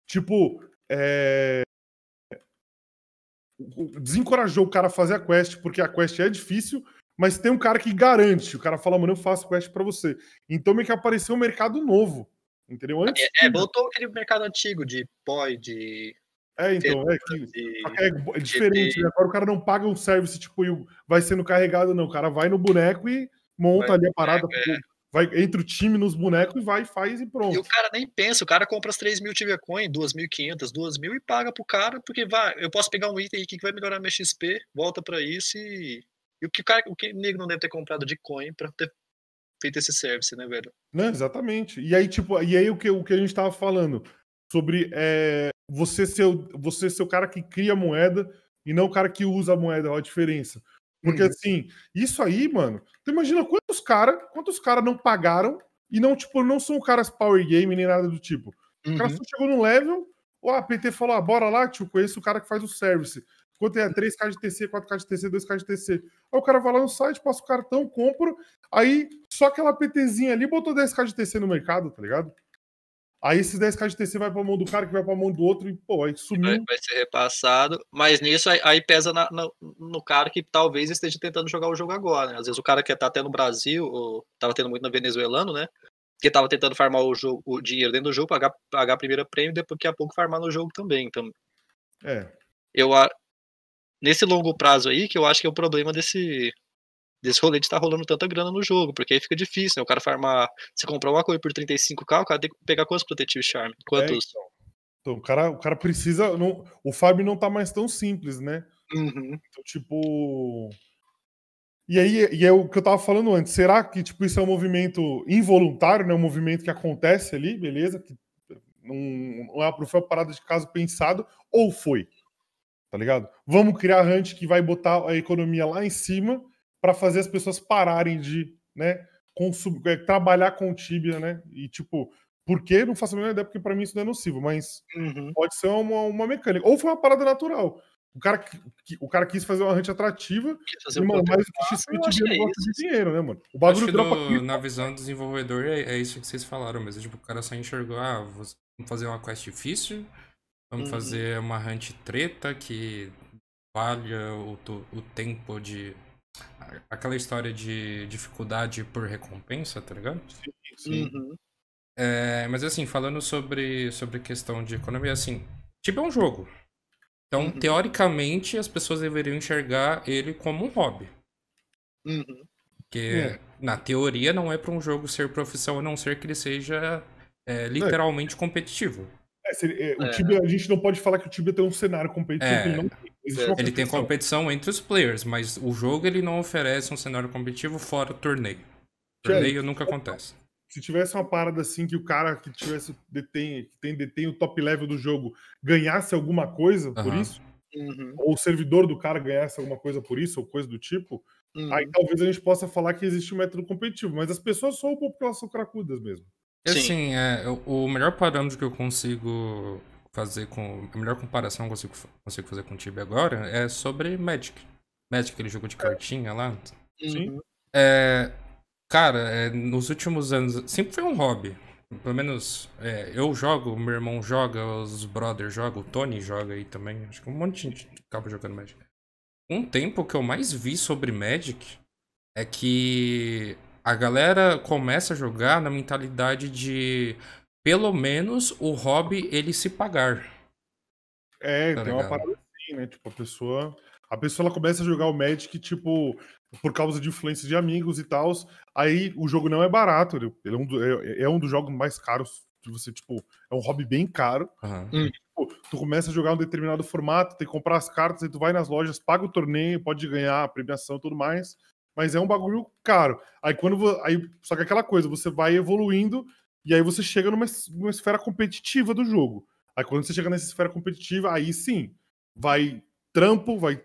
Tipo, é... desencorajou o cara a fazer a quest, porque a quest é difícil, mas tem um cara que garante. O cara fala, mano, eu faço quest pra você. Então, meio que apareceu um mercado novo. Entendeu? Antes. É, é, voltou aquele mercado antigo de poi, de. É, então, é que. de- é, é diferente, né? Agora o cara não paga um service, tipo, e vai sendo carregado, não. O cara vai no boneco e monta Vai ali a parada. boneco, tipo, Vai, entra o time nos bonecos e vai, faz e E pronto. o cara nem pensa, o cara compra as 3 mil Tibia Coin, 2.500, 2.000 e paga pro cara, porque vai, eu posso pegar um item aqui que vai melhorar meu XP, volta pra isso e. E o que o cara, o que o nego não deve ter comprado de coin pra ter feito esse service, né, velho? Não, exatamente. E aí, tipo, e aí o que, o que a gente tava falando sobre é, você, ser, o- você ser o cara que cria a moeda e não o cara que usa a moeda, olha a diferença. Porque Uhum. assim, isso aí, mano, tu imagina quantos caras quantos cara não pagaram e não, tipo, não são caras power game nem nada do tipo. O cara Uhum. só chegou no level, o a PT falou: ah, bora lá, tio, conheço o cara que faz o service. Quanto é 3K de TC, 4K de TC, 2K de TC. Aí o cara vai lá no site, passa o cartão, compra. Aí só aquela PTzinha ali botou 10K de TC no mercado, tá ligado? Aí esses 10K de TC vai pra mão do cara, que vai pra mão do outro, e pô, aí Vai, sumiu. vai ser repassado, mas nisso aí, aí pesa na- na- no cara que talvez esteja tentando jogar o jogo agora, né? Às vezes o cara que tá até no Brasil, ou tava tendo muito no venezuelano, né? que tava tentando farmar o jogo, o dinheiro dentro do jogo, pagar, pagar a primeira prêmio e depois daqui a pouco farmar no jogo também. Então, É. eu a- nesse longo prazo aí que eu acho que é o problema desse desse rolê de estar rolando tanta grana no jogo, porque aí fica difícil, né? O cara farmar, se comprar uma coisa por 35k, o cara tem que pegar quantos protetivos charme? Quantos? Então, o cara, o cara precisa. Não, o farm não tá mais tão simples, né? Uhum. Então, tipo. E aí, e é o que eu tava falando antes. Será que tipo, isso é um movimento involuntário, né? Um movimento que acontece ali, beleza? Que não, não é- uma parada de caso pensado, ou foi? Tá ligado? Vamos criar hunt que vai botar a economia lá em cima para fazer as pessoas pararem de, né? Consum, é, trabalhar com o Tibia, né? E tipo, por quê? Não faço a menor ideia, porque para mim isso não é nocivo, mas Uhum. pode ser uma, uma mecânica. Ou foi uma parada natural. O cara, que- que- o cara quis fazer uma hunt atrativa e, mano, do que eu acho XP que é gosta de dinheiro, né, mano? O bagulho que dropa no- aqui. na visão do desenvolvedor é, é isso que vocês falaram mesmo. Tipo, o cara só enxergou, ah, vamos fazer uma quest difícil, vamos Uhum. fazer uma hunt treta que valha o, o tempo de. Aquela história de dificuldade por recompensa, tá ligado? Sim. Uhum. É, mas assim, falando sobre, sobre questão de economia, assim, tipo é um jogo. Então, Uhum. teoricamente, as pessoas deveriam enxergar ele como um hobby. Uhum. Porque, É. na teoria, não é para um jogo ser profissão, a não ser que ele seja é, literalmente competitivo. É, se ele- é, o É. Tibia, a gente não pode falar que o Tibia tem um cenário competitivo, É. ele não tem. É. Ele tem competição. entre os players, mas o jogo ele não oferece um cenário competitivo fora torneio. Torneio nunca acontece. Se tivesse uma parada assim que o cara que tivesse detém, que tem, detém o top level do jogo ganhasse alguma coisa por Aham. isso, Uhum. ou o servidor do cara ganhasse alguma coisa por isso, ou coisa do tipo, Uhum. aí talvez a gente possa falar que existe um método competitivo, mas as pessoas são porque elas são cracudas mesmo. Sim. Assim, é, o melhor parâmetro que eu consigo fazer com. A melhor comparação que eu consigo, consigo fazer com o Tibia agora é sobre Magic. Magic, aquele jogo de cartinha lá. Sim. Uhum. É, cara, é, nos últimos anos sempre foi um hobby. Pelo menos é, eu jogo, meu irmão joga, os brothers jogam, o Tony joga aí também. Acho que um monte de gente acaba jogando Magic. Um tempo que eu mais vi sobre Magic é que a galera começa a jogar na mentalidade de pelo menos o hobby ele se pagar. É, Tá tem uma ligado. parada assim, né? Tipo, a pessoa. A pessoa ela começa a jogar o Magic, tipo, por causa de influência de amigos e tal. Aí o jogo não é barato. Ele, ele é, um do- é- é um dos jogos mais caros de você, tipo, é um hobby bem caro. Aham. Pô, tu começa a jogar um determinado formato, tem que comprar as cartas, aí tu vai nas lojas, paga o torneio, pode ganhar a premiação e tudo mais. Mas é um bagulho caro. Aí quando. Aí, só que aquela coisa, você vai evoluindo e aí você chega numa, numa esfera competitiva do jogo. Aí quando você chega nessa esfera competitiva, aí sim, vai trampo, vai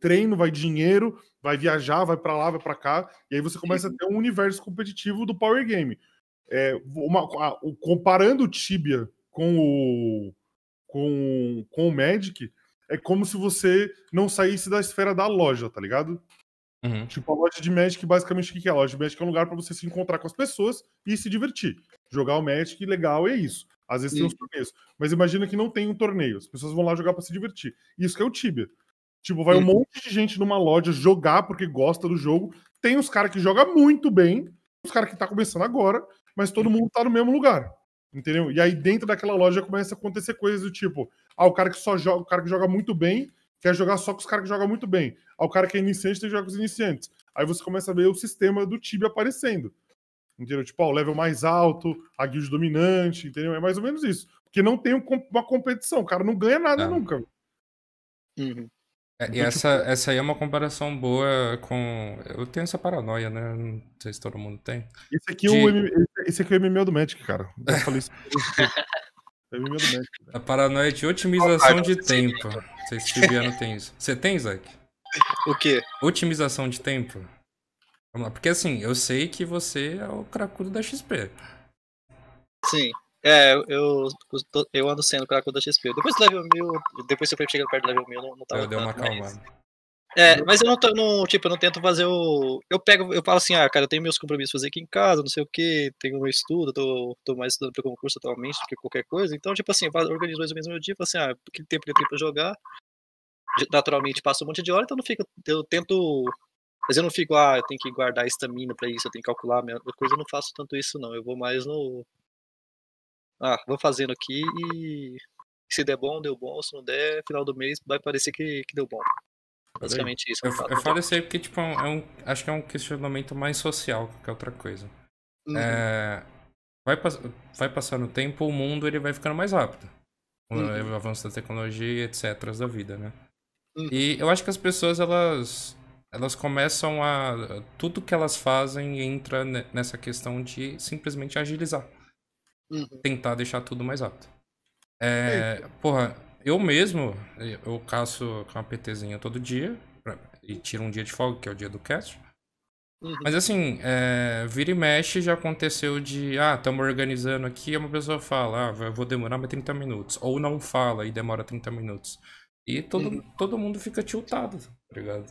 treino, vai dinheiro, vai viajar, vai pra lá, vai pra cá, e aí você começa a ter um universo competitivo do Power Game. É, uma- a- o- comparando o Tibia com o, com, com o Magic, é como se você não saísse da esfera da loja, tá ligado? Uhum. Tipo, a loja de Magic, basicamente, o que é? A loja de Magic é um lugar pra você se encontrar com as pessoas e se divertir. Jogar o Magic, legal, é isso. Às vezes tem uns torneios. Mas imagina que não tem um torneio. As pessoas vão lá jogar pra se divertir. Isso que é o Tibia. Tipo, vai um monte de gente numa loja jogar porque gosta do jogo. Tem os caras que jogam muito bem, os caras que tá começando agora, mas todo mundo tá no mesmo lugar. Entendeu? E aí dentro daquela loja começa a acontecer coisas do tipo, ah, o cara que só joga, o cara que joga muito bem, quer jogar só com os caras que jogam muito bem. Ah, o cara que é iniciante tem que jogar com os iniciantes. Aí você começa a ver o sistema do Tibia aparecendo. Entendeu? Tipo, ó, o level mais alto, a guild dominante, entendeu? É mais ou menos isso. Porque não tem um uma competição, o cara não ganha nada É. nunca. Uhum. É, e Então, essa, essa aí é uma comparação boa com. Eu tenho essa paranoia, né? Não sei se todo mundo tem. Esse aqui, é De- o, M- esse- esse aqui é o MMO do Magic, cara. Eu falei isso. é o MMO do Magic. A paranoia de otimização de tempo. Não sei se Tibiano tem isso. Você tem, Zack? O quê? Otimização de tempo? Vamos lá. Porque assim, eu sei que você é o cracudo da XP. Sim. É, eu, eu, ando sendo craque da XP. Depois do level 1000, depois que eu fui chegando perto do level 1000, não, não tava Eu dei uma acalmada. É, mas eu não tô, não, tipo, eu não tento fazer o. Eu pego, eu falo assim, ah, cara, eu tenho meus compromissos fazer aqui em casa, não sei o que, tenho meu estudo, tô, tô mais estudando pro concurso atualmente do que qualquer coisa. Então, tipo assim, eu organizo mais ou menos meu dia, falo assim, ah, que tempo que eu tenho pra jogar. Naturalmente passo um monte de hora, então não fica. Eu tento Mas eu não fico, ah, eu tenho que guardar estamina pra isso, eu tenho que calcular a minha coisa, eu não faço tanto isso não. Eu vou mais no. Ah, vou fazendo aqui e se der bom, deu bom. Se não der, final do mês vai parecer que, que deu bom. Basicamente isso. Eu, eu muito- falo isso aí porque, tipo, é um, acho que é um questionamento mais social que outra coisa. Uhum. É, vai, pass- vai passando o tempo, o mundo ele vai ficando mais rápido. Uhum. O avanço da tecnologia, etc. da vida, né? Uhum. E eu acho que as pessoas, elas, elas começam a... Tudo que elas fazem entra ne- nessa questão de simplesmente agilizar. Uhum. Tentar deixar tudo mais rápido. É, porra, eu mesmo, eu caço com uma PTzinha todo dia. pra- E tiro um dia de folga, que é o dia do cast. Uhum. Mas assim, é, vira e mexe já aconteceu de, ah, estamos organizando aqui, e uma pessoa fala, ah, eu vou demorar mais 30 minutos. Ou não fala e demora 30 minutos. E todo, Uhum. todo mundo fica tiltado, tá ligado?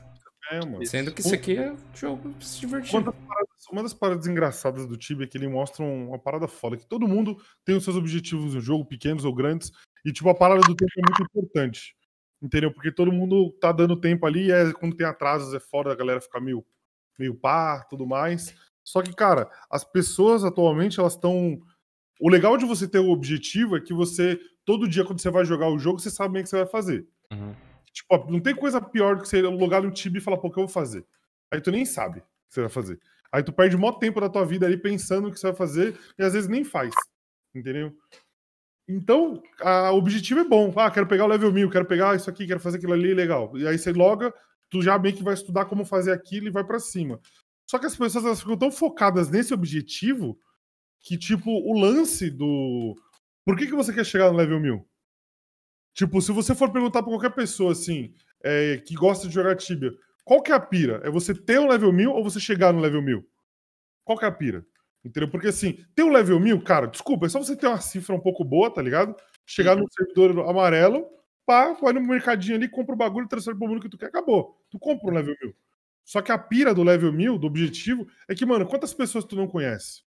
É, mano. Sendo que isso aqui é jogo pra se divertir. Uma das, paradas, uma das paradas engraçadas do Tibia é que ele mostra um- uma parada foda, que todo mundo tem os seus objetivos no jogo, pequenos ou grandes, e tipo, a parada do tempo é muito importante. Entendeu? Porque todo mundo tá dando tempo ali, e é, quando tem atrasos é foda a galera ficar meio, meio pá, tudo mais. Só que, cara, as pessoas atualmente, elas estão. O legal de você ter o objetivo é que você, todo dia, quando você vai jogar o jogo, você sabe bem o que você vai fazer. Uhum. Tipo, não tem coisa pior do que você logar no Tibia e falar, pô, o que eu vou fazer? Aí tu nem sabe o que você vai fazer. Aí tu perde mó tempo da tua vida ali pensando o que você vai fazer e às vezes nem faz. Entendeu? Então, a- o objetivo é bom. Ah, quero pegar o level 1000, quero pegar isso aqui, quero fazer aquilo ali, legal. E aí você loga, tu já meio que vai estudar como fazer aquilo e vai pra cima. Só que as pessoas elas ficam tão focadas nesse objetivo que, tipo, o lance do. Por que, que você quer chegar no level 1000? Tipo, se você for perguntar pra qualquer pessoa assim, é, que gosta de jogar Tibia, qual que é a pira? É você ter um level 1000 ou você chegar no level 1000? Qual que é a pira? Entendeu? Porque assim, ter um level 1000, cara, desculpa, é só você ter uma cifra um pouco boa, tá ligado? Chegar no servidor amarelo, pá, vai no mercadinho ali, compra o bagulho, transfere pro mundo que tu quer, acabou. Tu compra um level 1000. Só que a pira do level 1000, do objetivo, é que, mano, quantas pessoas tu não conhece?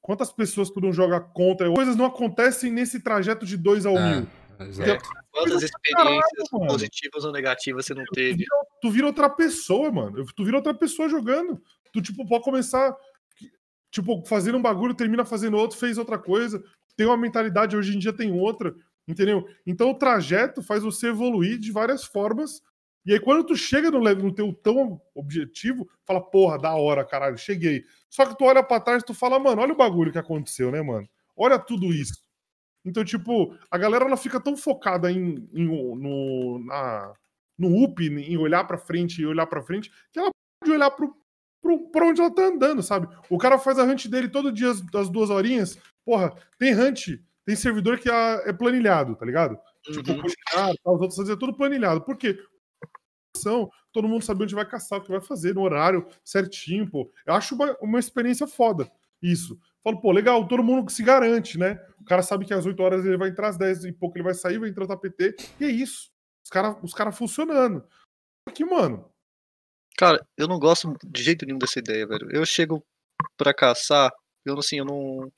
Quantas pessoas tu não joga contra? Coisas não acontecem nesse trajeto de 2 ao 1000. É, exato. Quantas Caralho, experiências mano. positivas ou negativas você não teve? tu vira outra pessoa, mano. Tu vira outra pessoa jogando. Tu, tipo, pode começar, tipo, fazendo um bagulho, termina fazendo outro, fez outra coisa. Tem uma mentalidade, hoje em dia tem outra, entendeu? Então o trajeto faz você evoluir de várias formas. E aí, quando tu chega no, no teu tão objetivo, fala, porra, da hora, caralho, cheguei. Só que tu olha pra trás tu fala, mano, olha o bagulho que aconteceu, né, mano? Olha tudo isso. Então, tipo, a galera ela fica tão focada em, em- no, na, no up, em olhar pra frente e olhar pra frente, que ela pode olhar pro, pro, pra onde ela tá andando, sabe? O cara faz a hunt dele todo dia às duas horinhas. Porra, tem hunt, tem servidor que é, é planilhado, tá ligado? Tipo, Uhum. o Cochicado, tá, os outros fazer tudo planilhado. Por quê? São, Todo mundo sabe onde vai caçar, o que vai fazer, no horário certinho, pô. Eu acho uma, uma experiência foda isso. Falo, pô, legal, todo mundo se garante, né? O cara sabe que às 8 horas ele vai entrar, às 10 e pouco ele vai sair, vai entrar no tapete, e é isso. Os caras os cara funcionando. Aqui, mano, Cara, eu não gosto de jeito nenhum dessa ideia, velho. Eu chego pra caçar, eu assim, eu não.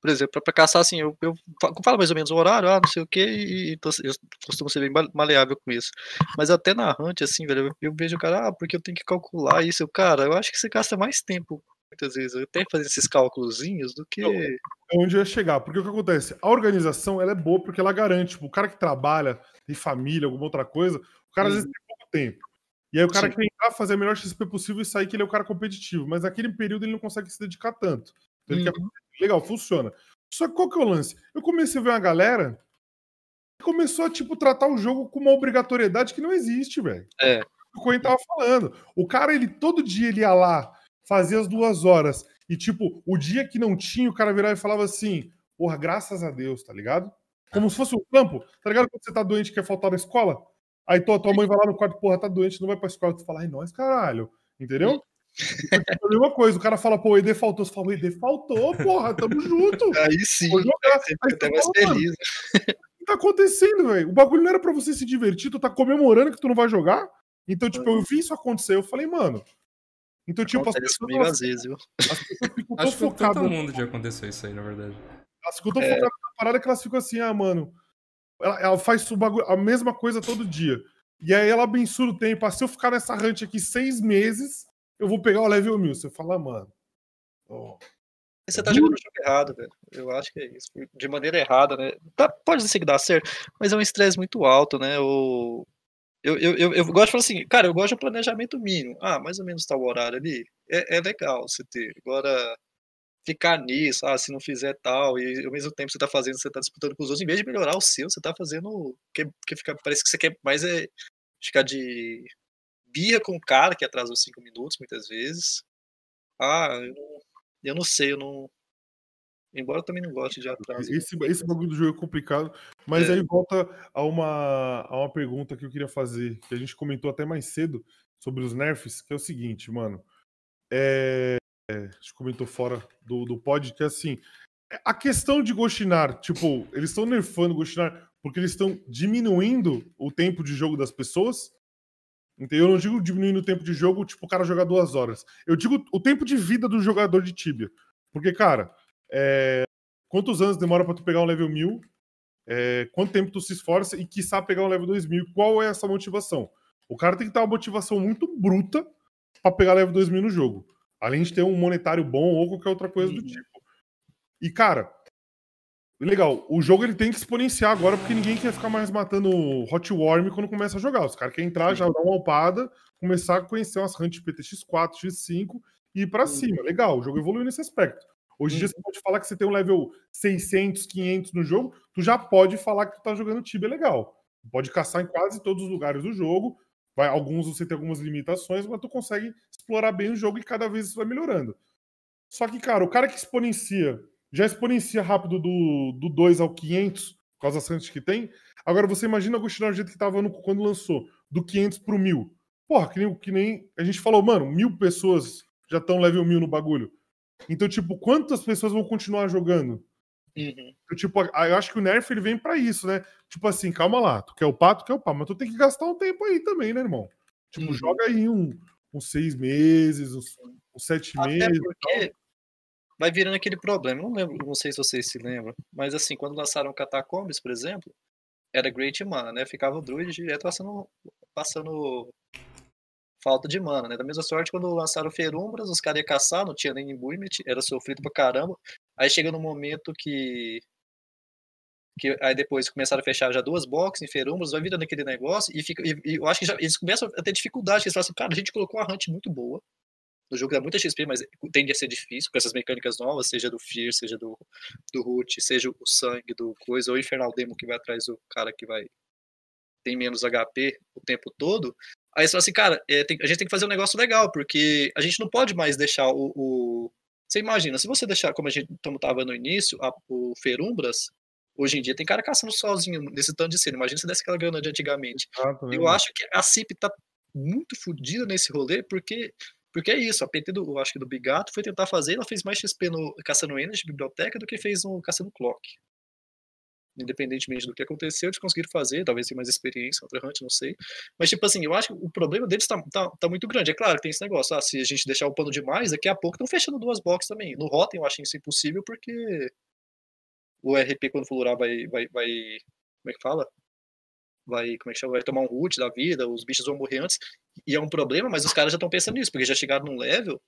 Por exemplo, pra, caçar, assim, eu, eu fa- falo mais ou menos o horário, ah, não sei o quê, e, tô- eu costumo ser bem ma- maleável com isso. Mas até na hunt, assim, velho, eu, eu vejo o cara, ah, porque eu tenho que calcular isso. Eu, Cara, eu acho que você gasta mais tempo, muitas vezes, até fazer esses cálculozinhos do que. É onde eu ia chegar. Porque o que acontece? A organização ela é boa porque ela garante. Tipo, o cara que trabalha, tem família, alguma outra coisa, o cara às vezes tem pouco tempo. E aí o cara Sim. quer entrar, fazer a melhor XP possível e sair que ele é o cara competitivo. Mas naquele período ele não consegue se dedicar tanto. Então ele quer Uhum. legal, funciona. Só que qual que é o lance? Eu comecei a ver uma galera que começou a, tipo, tratar o jogo com uma obrigatoriedade que não existe, velho. É. O Coen tava falando. O cara, ele todo dia ele ia lá, fazia as duas horas. E, tipo, o dia que não tinha, o cara virava e falava assim: porra, graças a Deus, tá ligado? Como se fosse um campo, tá ligado? Quando você tá doente e quer faltar na escola, aí tua, tua mãe vai lá no quarto, porra, tá doente, não vai pra escola, tu fala, ai, nós, caralho. Entendeu? Tipo, a mesma coisa, o cara fala, pô, o ED faltou, você fala, o ED faltou, porra, tamo junto. Aí sim, Vou jogar. você Aí tu mais fala, mano, feliz. o que tá acontecendo, velho? O bagulho não era pra você se divertir, tu tá comemorando que tu não vai jogar. Então, tipo, eu vi isso acontecer, eu falei, mano. Então, tipo, as pessoas, comigo às vezes, viu? as pessoas ficam tão Acho focadas. todo mundo já aconteceu isso aí, na verdade. Elas ficam tão É. focadas na parada que elas ficam assim, ah, mano. Ela, ela faz bagulho, a mesma coisa todo dia. E aí ela abençoa o tempo. Ah, se eu ficar nessa hunt aqui seis meses, eu vou pegar o level 1000. Você fala, mano. ó, Você tá jogando o jogo errado, velho. Eu acho que é isso. De maneira errada, né? Tá, pode ser que dá certo, mas é um estresse muito alto, né? O... Eu, eu, eu, eu gosto de falar assim, cara, eu gosto de planejamento mínimo. Ah, mais ou menos tá o horário ali. É, é legal você ter. Agora, ficar nisso, ah, se não fizer tal, e ao mesmo tempo você tá fazendo, você tá disputando com os outros, em vez de melhorar o seu, você tá fazendo. Que, que fica, parece que você quer mais é ficar de birra com o cara que atrasa os cinco minutos, muitas vezes. Ah, eu não, eu não sei, eu não. Embora eu também não goste de atraso. Esse, esse bagulho do jogo é complicado, mas É. aí volta a uma, a uma pergunta que eu queria fazer, que a gente comentou até mais cedo sobre os nerfs, que é o seguinte, mano. É, é, comentou fora do, do pod, que é assim, a questão de Goshinar, tipo, eles estão nerfando Goshinar porque eles estão diminuindo o tempo de jogo das pessoas. Entendeu? Eu não digo diminuindo o tempo de jogo, tipo, o cara jogar duas horas. Eu digo o tempo de vida do jogador de Tibia. Porque, cara, é, quantos anos demora pra tu pegar um level 1000? É, quanto tempo tu se esforça e quiçá pegar um level 2000? Qual é essa motivação? O cara tem que ter uma motivação muito bruta pra pegar level 2000 no jogo. Além de ter um monetário bom ou qualquer outra coisa do Uhum. tipo. E, cara, legal, o jogo ele tem que exponenciar agora porque ninguém quer ficar mais matando Hot Worm quando começa a jogar. Os caras querem entrar, já dar uma alpada, começar a conhecer umas hunt PTX4, X5 e ir pra cima. Legal, o jogo evoluiu nesse aspecto. Hoje em dia você pode falar que você tem um level 600, 500 no jogo, tu já pode falar que tu tá jogando Tibia legal. Pode caçar em quase todos os lugares do jogo. Vai, alguns você tem algumas limitações, mas tu consegue explorar bem o jogo e cada vez isso vai melhorando. Só que, cara, o cara que exponencia, já exponencia rápido do, do 2 ao 500, por causa das chances que tem. Agora você imagina o Agostinho do jeito que tava no- quando lançou, do 500 pro 1000. Porra, que nem, que nem a gente falou, mano, mil pessoas já estão level 1000 no bagulho. Então, tipo, quantas pessoas vão continuar jogando? Uhum. Eu, tipo, eu acho que o Nerf ele vem pra isso, né? Tipo assim, calma lá, tu quer o pato, tu quer o pá, mas tu tem que gastar um tempo aí também, né, irmão? Tipo, Uhum. joga aí um, uns seis meses, uns, uns sete Até meses. porque vai virando aquele problema. Não lembro, não sei se vocês se lembram, mas assim, quando lançaram Catacombs, por exemplo, era Great Mana, né? Ficava o Druid direto passando, passando falta de mana, né? Da mesma sorte, quando lançaram Ferumbras, os caras iam caçar, não tinha nem imbuement, era sofrido pra caramba. Aí chega no momento que. Que aí depois começaram a fechar já duas boxes em Ferumbras, vai virando aquele negócio, e, fica, e, e eu acho que já, eles começam a ter dificuldade, eles falam assim, cara, a gente colocou uma hunt muito boa, o jogo dá muita XP, mas tende a ser difícil com essas mecânicas novas, seja do Fear, seja do, do Root, seja o sangue do coisa, ou o Infernal Demo que vai atrás do cara que vai tem menos HP o tempo todo. Aí você fala assim, cara, é, tem- a gente tem que fazer um negócio legal, porque a gente não pode mais deixar o. o- Você imagina, se você deixar, como a gente como tava no início, a- o Ferumbras, hoje em dia tem cara caçando sozinho nesse tanto de cena. Imagina se desse aquela grana de antigamente. Né, Eu acho que a CIP tá muito fodida nesse rolê, porque, porque é isso, a PT do, eu acho que do Bigato foi tentar fazer, ela fez mais XP no caçando Energy biblioteca do que fez no caçando Clock. Independentemente do que aconteceu, eles conseguiram fazer, talvez tenha mais experiência, outra hunt, não sei. Mas, tipo assim, eu acho que o problema deles tá, tá, tá muito grande. É claro que tem esse negócio, ah, se a gente deixar o pano demais, daqui a pouco estão fechando duas boxes também. No Rotten eu acho isso impossível, porque o RP, quando for durar, vai, vai, vai. Como é que fala? vai, como é que chama? Vai tomar um root da vida, os bichos vão morrer antes. E é um problema, mas os caras já estão pensando nisso, porque já chegaram num level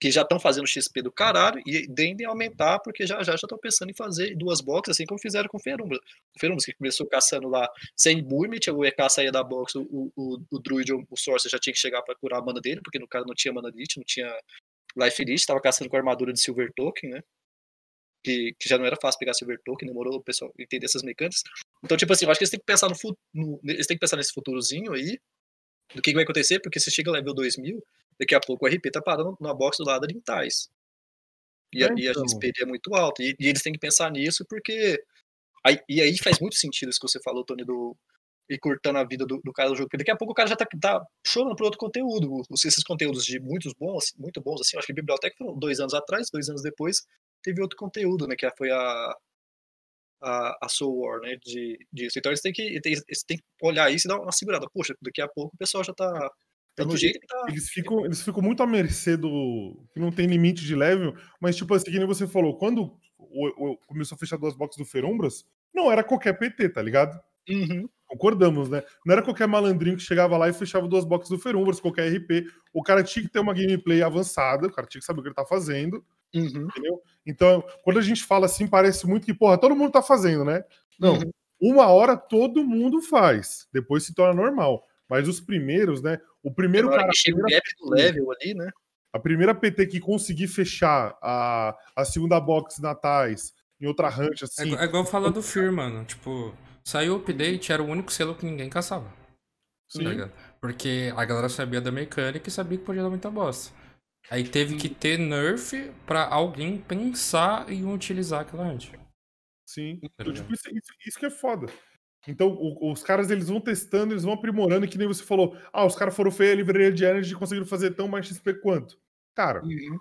que já estão fazendo XP do caralho e tendem a aumentar, porque já já estão pensando em fazer duas boxes, assim como fizeram com o Ferumbra. O Ferumbra, que começou caçando lá sem Burmit, o EK saía da box, o, o, o Druid, o Sorcerer já tinha que chegar para curar a mana dele, porque no caso não tinha mana lit, não tinha Life Lit, tava caçando com a armadura de Silver Token, né? Que, que já não era fácil pegar Silver Token, demorou o pessoal entender essas mecânicas. Então, tipo assim, eu acho que eles têm que pensar no, no eles têm que pensar nesse futurozinho aí, do que, que vai acontecer, porque se chega level 2000, daqui a pouco o RP tá parando na box do lado de Intais. E, a- É, e a. XP é muito alta. E, e eles têm que pensar nisso, porque. Aí, e aí faz muito sentido isso que você falou, Tony, do. E cortando a vida do, do cara do jogo. Porque daqui a pouco o cara já tá, tá chorando por outro conteúdo. Os- Esses conteúdos de muitos bons, muito bons, assim, acho que a biblioteca foram dois anos atrás, dois anos depois, teve outro conteúdo, né? Que foi a. A, a Soul War, né? De, disso. Então eles têm que, eles têm que olhar isso e dar uma segurada. Poxa, daqui a pouco o pessoal já tá. Tá É no que jeito que tá. Eles ficam, eles ficam muito à mercê do. que não tem limite de level, mas, tipo assim, que nem você falou, quando o- o- começou a fechar duas boxes do Ferumbras, não era qualquer PT, tá ligado? Uhum. concordamos, né? Não era qualquer malandrinho que chegava lá e fechava duas boxes do Ferumbras, qualquer RP. O cara tinha que ter uma gameplay avançada, o cara tinha que saber o que ele tá fazendo, Uhum. entendeu? Então, quando a gente fala assim, parece muito que, porra, todo mundo tá fazendo, né? Não, Uhum. uma hora todo mundo faz, depois se torna normal. Mas os primeiros, né? O primeiro cara, que chega o gap do level ali, né? a primeira PT que conseguir fechar a, a segunda box natais em outra ranch, É, assim, igu- é igual falar do Fear, mano. Tipo, saiu o update, era o único selo que ninguém caçava. tá sim, ligado? Porque a galera sabia da mecânica e sabia que podia dar muita bosta. Aí teve que ter nerf pra alguém pensar em utilizar aquela hunt. sim. Então, tipo, isso, isso- isso que é foda. Então, o- os caras eles vão testando, eles vão aprimorando, e que nem você falou, ah, os caras foram feios a livraria de Energy e conseguiram fazer tão mais XP quanto. Cara, Uhum.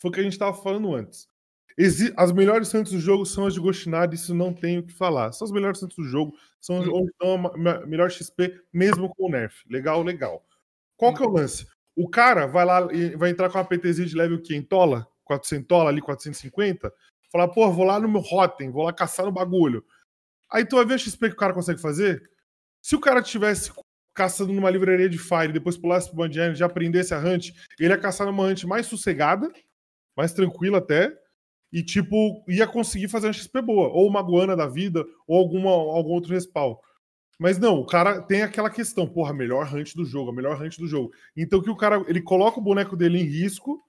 foi o que a gente tava falando antes. Exi- as melhores santos do jogo são as de Gostinari, isso não tem o que falar. São as melhores santos do jogo, são Hum. onde dão a melhor XP, mesmo com o nerf. Legal, legal. Qual que é o lance? O cara vai lá e vai entrar com uma PTZ de level que em tola, 400 tola ali, 450, falar, pô, vou lá no meu Rotten, vou lá caçar no bagulho. Aí tu vai ver a XP que o cara consegue fazer? Se o cara tivesse caçando numa livraria de Fire, depois pulasse pro Band Energy, já aprendesse a hunt, ele ia caçar numa hunt mais sossegada, mais tranquila até, e tipo, ia conseguir fazer uma XP boa, ou uma guana da vida, ou alguma, algum outro respawn. Mas não, o cara tem aquela questão, porra, melhor hunt do jogo, a melhor hunt do jogo. Então que o cara, ele coloca o boneco dele em risco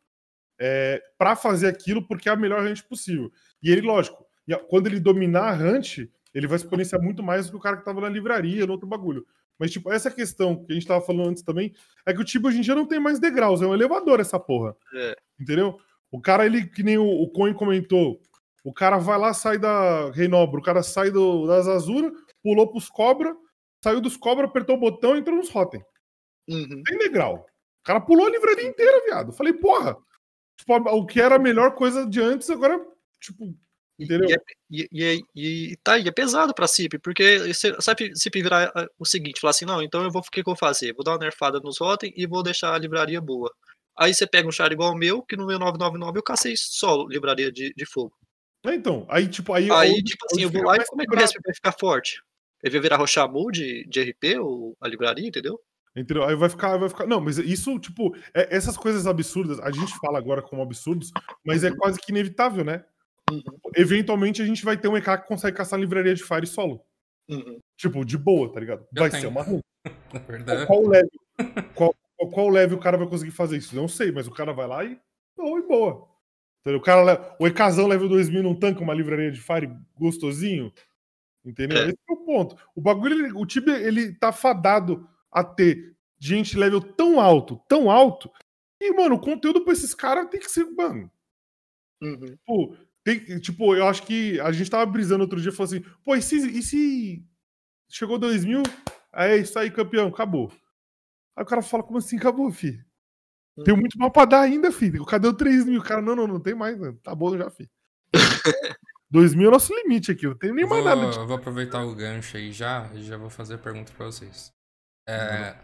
é, para fazer aquilo porque é a melhor hunt possível. E ele, lógico, quando ele dominar a hunt, ele vai exponenciar muito mais do que o cara que tava na livraria, no outro bagulho. Mas, tipo, essa questão que a gente tava falando antes também, é que o time hoje em dia não tem mais degraus, é um elevador essa porra. É. Entendeu? O cara, ele, que nem o, o Coin comentou, o cara vai lá, sai da Reinobro, o cara sai do, das Azura, pulou pros Cobra, saiu dos Cobra, apertou o botão e entrou nos Rotten. Uhum. Tem degrau. O cara pulou a livraria inteira, viado. Falei, porra, tipo, o que era a melhor coisa de antes, agora, tipo, Entendeu? e, é, e, e, é- e tá, e é pesado pra CIP, porque se, sabe CIP virar o seguinte, falar assim, não, então eu vou, o que, que eu vou fazer? Vou dar uma nerfada nos Rotten e vou deixar a livraria boa. Aí você pega um char igual o meu, que no meu 999 eu cacei só livraria de, de fogo. É, então, aí, tipo, aí. Aí, onde- tipo assim, eu vou lá e como é que vai ficar forte? Ele vai virar Rochamu de, de RP, ou a livraria, entendeu? Entendeu? Aí vai ficar, vai ficar. Não, mas isso, tipo, é- essas coisas absurdas, a gente fala agora como absurdos, mas é quase que inevitável, né? Uhum, Eventualmente a gente vai ter um EK que consegue caçar livraria de Fire solo. uhum. Tipo, de boa, tá ligado? Eu Vai tenho. ser uma run. Na verdade. Qual level? Qual, qual- qual level o cara vai conseguir fazer isso? Não sei, mas o cara vai lá e. Não, e boa. Entendeu? O cara, le- o EKzão level 2000 não tanca uma livraria de Fire gostosinho. Entendeu? É. Esse é o ponto. O bagulho, ele- o time, ele tá fadado a ter gente level tão alto, tão alto, e, mano, o conteúdo pra esses caras tem que ser, mano, Uhum. Tipo, tem- tipo, eu acho que a gente tava brisando outro dia e falou assim, pô, e se, e se chegou 2000, aí é isso aí, campeão, acabou. Aí o cara fala, como assim acabou, fi? Tem muito mal pra dar ainda, filho. Cadê o 3 mil? O cara, não, não, não tem mais, mano. tá bom já, fi. 2000 é o nosso limite aqui, não tem nem mais nada. de- Vou, vou aproveitar o gancho aí já e já vou fazer a pergunta pra vocês. É,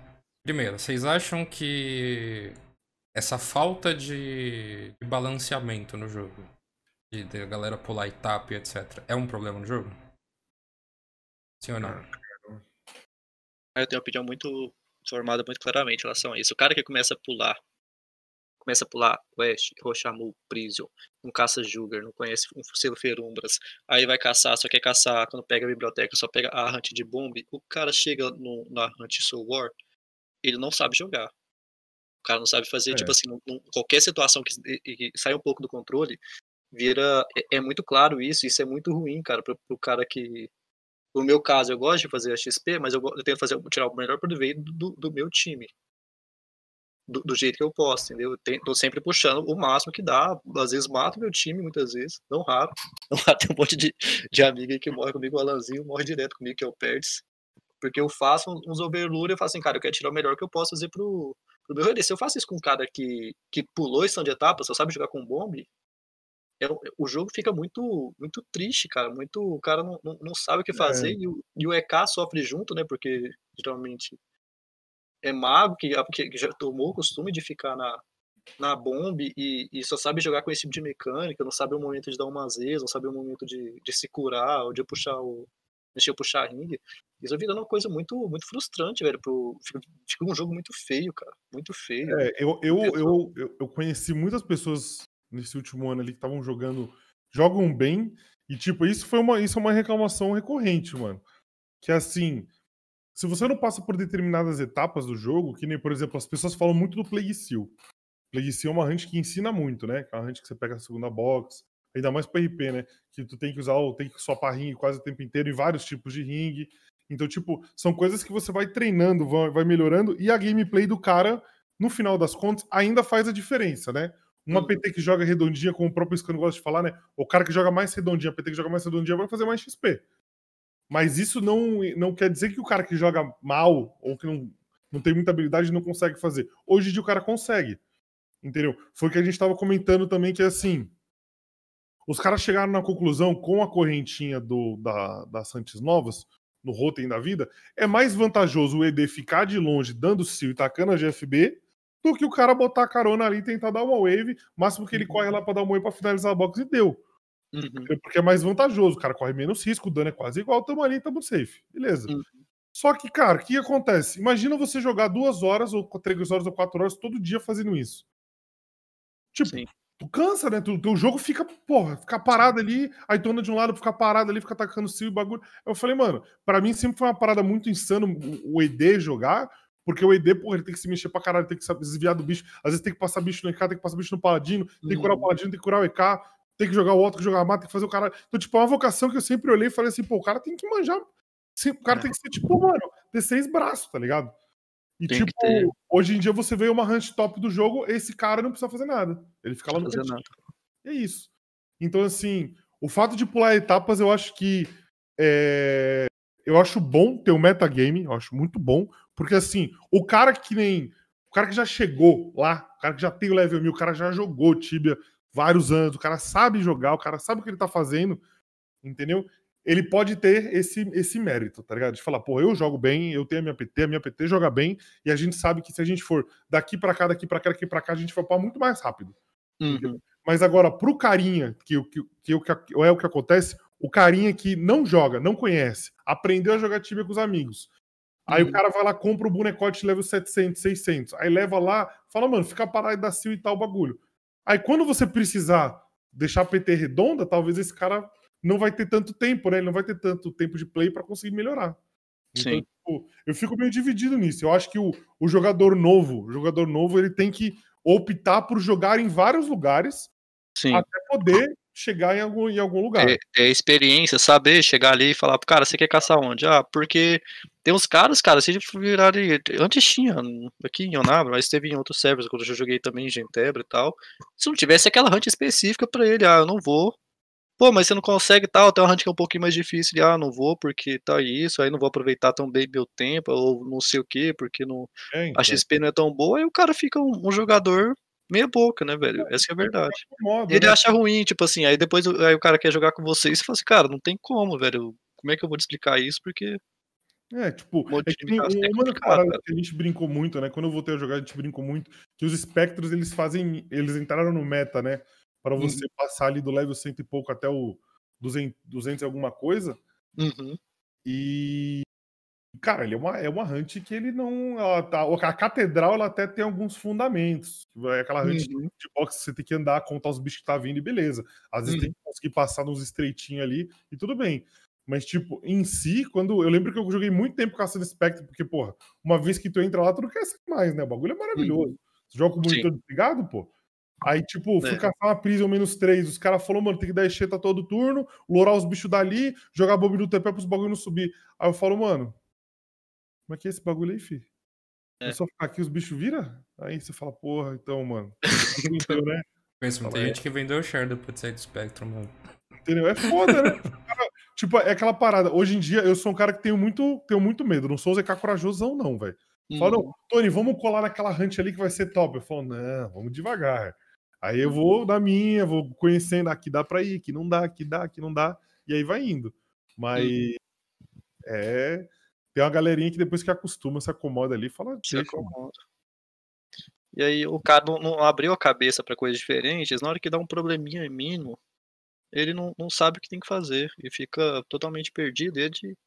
primeiro, vocês acham que essa falta de, de balanceamento no jogo, de, de a galera pular etapa e etc., é um problema no jogo? Sim ou não? Eu tenho uma opinião muito formada muito claramente em relação a isso. O cara que começa a pular, começa a pular West, Rochamu, Prison, não caça Jugar, não conhece um selo Ferumbras, aí vai caçar, só quer caçar, quando pega a biblioteca, só pega a hunt de bomb, o cara chega no, na hunt Soul War, ele não sabe jogar. O cara não sabe fazer, É. tipo assim, qualquer situação que, e- e sai um pouco do controle, vira. É, é muito claro isso, isso é muito ruim, cara, pro, pro cara que. No meu caso, eu gosto de fazer a XP, mas eu, eu tento fazer, tirar o melhor proveito do, do meu time. Do, do jeito que eu posso, entendeu? Eu tô sempre puxando o máximo que dá. Às vezes mato meu time, muitas vezes. Não raro. Não raro, tem um monte de, de amigo aí que morre comigo, o Alanzinho morre direto comigo, que é o Perdes. Porque eu faço uns overlure e eu faço assim, cara, eu quero tirar o melhor que eu posso fazer pro, pro meu rolê. Se eu faço isso com um cara que, que pulou estação de etapa, só sabe jogar com bombe, é o jogo fica muito muito triste, cara. Muito, o cara não, não, não sabe o que fazer e, o, e o EK sofre junto, né? Porque geralmente é mago que, que que já tomou o costume de ficar na, na bomba e, e só sabe jogar com esse tipo de mecânica, não sabe o momento de dar uma zez, não sabe o momento de, de se curar ou de puxar o, mexeu puxar ringue. Isso virando uma coisa muito, muito frustrante, velho. Pro, fica, fica um jogo muito feio, cara. Muito feio. É, eu, eu, eu, eu, eu conheci muitas pessoas nesse último ano ali que estavam jogando, jogam bem, e tipo, isso foi uma, isso é uma reclamação recorrente, mano. Que assim, se você não passa por determinadas etapas do jogo, que nem, por exemplo, as pessoas falam muito do Plague Seal. Plague Seal é uma hunt que ensina muito, né? É uma hunt que você pega a segunda box, ainda mais para RP, né? Que tu tem que usar, tem que swapar ringue quase o tempo inteiro em vários tipos de ringue. Então, tipo, são coisas que você vai treinando, vai, vai melhorando, e a gameplay do cara, no final das contas, ainda faz a diferença, né? Uma Uhum. PT que joga redondinha, como o próprio Scano gosta de falar, né? O cara que joga mais redondinha, a PT que joga mais redondinha vai fazer mais XP. Mas isso não, não quer dizer que o cara que joga mal ou que não, não tem muita habilidade não consegue fazer. Hoje em dia o cara consegue. Entendeu? Foi o que a gente estava comentando também, que é assim. Os caras chegaram na conclusão com a correntinha do, da, das Santos Novas, no Rotem da vida, é mais vantajoso o ED ficar de longe, dando seal e tacando a GFB, do que o cara botar a carona ali e tentar dar uma wave, máximo que ele corre lá pra dar uma wave pra finalizar a box e deu. Uhum. Porque é mais vantajoso, o cara corre menos risco, o dano é quase igual, tamo ali, tamo safe. Beleza. Uhum. Só que, cara, o que acontece? Imagina você jogar duas horas, ou três horas, ou quatro horas todo dia fazendo isso. Tipo, Sim. tu cansa, né? Tu, teu jogo fica, porra, ficar parado ali, aí tu anda de um lado, ficar parado ali, fica atacando seal e bagulho. Eu falei, mano, pra mim sempre foi uma parada muito insano o o ED jogar, porque o ED, porra, ele tem que se mexer pra caralho, tem que se desviar do bicho, às vezes tem que passar bicho no EK, tem que passar bicho no paladino, tem que curar o Uhum. paladino, tem que curar o EK, tem que jogar o outro, tem que jogar a mata, tem que fazer o caralho. Então, tipo, é uma vocação que eu sempre olhei e falei assim, pô, o cara tem que manjar. O cara É. tem que ser, tipo, mano, ter seis braços, tá ligado? E, Tem tipo, hoje em dia você vê uma hunt top do jogo, esse cara não precisa fazer nada. Ele fica lá no cantinho. nada. É isso. Então, assim, o fato de pular etapas, eu acho que. é, Eu acho bom ter o metagame, eu acho muito bom, porque assim, o cara que nem. O cara que já chegou lá, o cara que já tem o level 1000, o cara já jogou Tibia vários anos, o cara sabe jogar, o cara sabe o que ele tá fazendo, entendeu? Ele pode ter esse, esse mérito, tá ligado? De falar, pô, eu jogo bem, eu tenho a minha PT, a minha PT joga bem, e a gente sabe que se a gente for daqui pra cá, daqui pra cá, daqui pra cá, a gente vai upar muito mais rápido. Uhum. Mas agora, pro carinha, que, o- que, que, o que é o que acontece, o carinha que não joga, não conhece, aprendeu a jogar Tibia com os amigos. Aí Uhum. o cara vai lá, compra o bonecote level 700, 600. Aí leva lá, fala, mano, fica parado e dá seal e tal bagulho. Aí quando você precisar deixar a PT redonda, talvez esse cara não vai ter tanto tempo, né? Ele não vai ter tanto tempo de play pra conseguir melhorar. Então, Sim. tipo, eu fico meio dividido nisso. Eu acho que o, o jogador novo, o jogador novo, ele tem que optar por jogar em vários lugares Sim. até poder chegar em algum, em algum lugar. É, é experiência, saber chegar ali e falar pro cara, você quer caçar onde? Ah, porque tem uns caras, cara, se virarem. Antes tinha aqui em Onabra, mas teve em outros servers, quando eu já joguei também em Gentebra e tal. Se não tivesse aquela hunt específica pra ele, ah, eu não vou. Pô, mas você não consegue tal, tem uma hunt que é um pouquinho mais difícil, ah, não vou porque tá isso, aí não vou aproveitar tão bem meu tempo, ou não sei o que, porque não, É, a então, XP não é tão boa, aí o cara fica um, um jogador meia boca, né, velho? Essa que é a verdade. E ele né? acha ruim, tipo assim, aí depois o- aí o cara quer jogar com você e você fala assim, cara, não tem como, velho. Como é que eu vou te explicar isso? Porque. É, tipo, é que tem é uma das complicado, paradas cara. que a gente brincou muito, né? Quando eu voltei a jogar, a gente brincou muito, que os espectros, eles fazem, eles entraram no meta, né? Para Uhum. você passar ali do level cento e pouco até o 200, 200 e alguma coisa, Uhum. e cara, ele é uma, é uma hunt que ele não, ela tá, a catedral ela até tem alguns fundamentos, é aquela hunt Uhum. de boxe que você tem que andar, contar os bichos que tá vindo e beleza. Às vezes Uhum. tem que conseguir passar nos estreitinhos ali e tudo bem. Mas, tipo, em si, quando. Eu lembro que eu joguei muito tempo caçando Spectre, porque, porra, uma vez que tu entra lá, tu não quer sair mais, né? O bagulho é maravilhoso. Você joga com o monitor desligado, pô. Aí, tipo, fui É. caçar uma Prison menos 3. Os caras falaram, mano, tem que dar enxeta todo turno, lourar os bichos dali, jogar bomba no TP pros bagulho não subir. Aí eu falo, mano, como é que é esse bagulho aí, fi? É, É. só ficar aqui os bichos vira? Aí você fala, porra, então, mano. Né? Conheço muita É. gente que vendeu o share do Putside Spectrum, mano. Entendeu? É foda, né? Tipo, é aquela parada. Hoje em dia, eu sou um cara que tenho muito, tenho muito medo. Não sou o ZK corajosão, não, velho. Fala, Uhum. não, Tony, vamos colar naquela hunt ali que vai ser top. Eu falo, não, vamos devagar. Aí eu vou na minha, vou conhecendo, aqui dá pra ir, aqui não dá, aqui dá, aqui não dá. E aí vai indo. Mas é. Tem uma galerinha que depois que acostuma, se acomoda ali, fala, Se acomoda. E aí o cara não, não abriu a cabeça pra coisas diferentes, na hora que dá um probleminha mínimo, ele não, não sabe o que tem que fazer e fica totalmente perdido. E é de,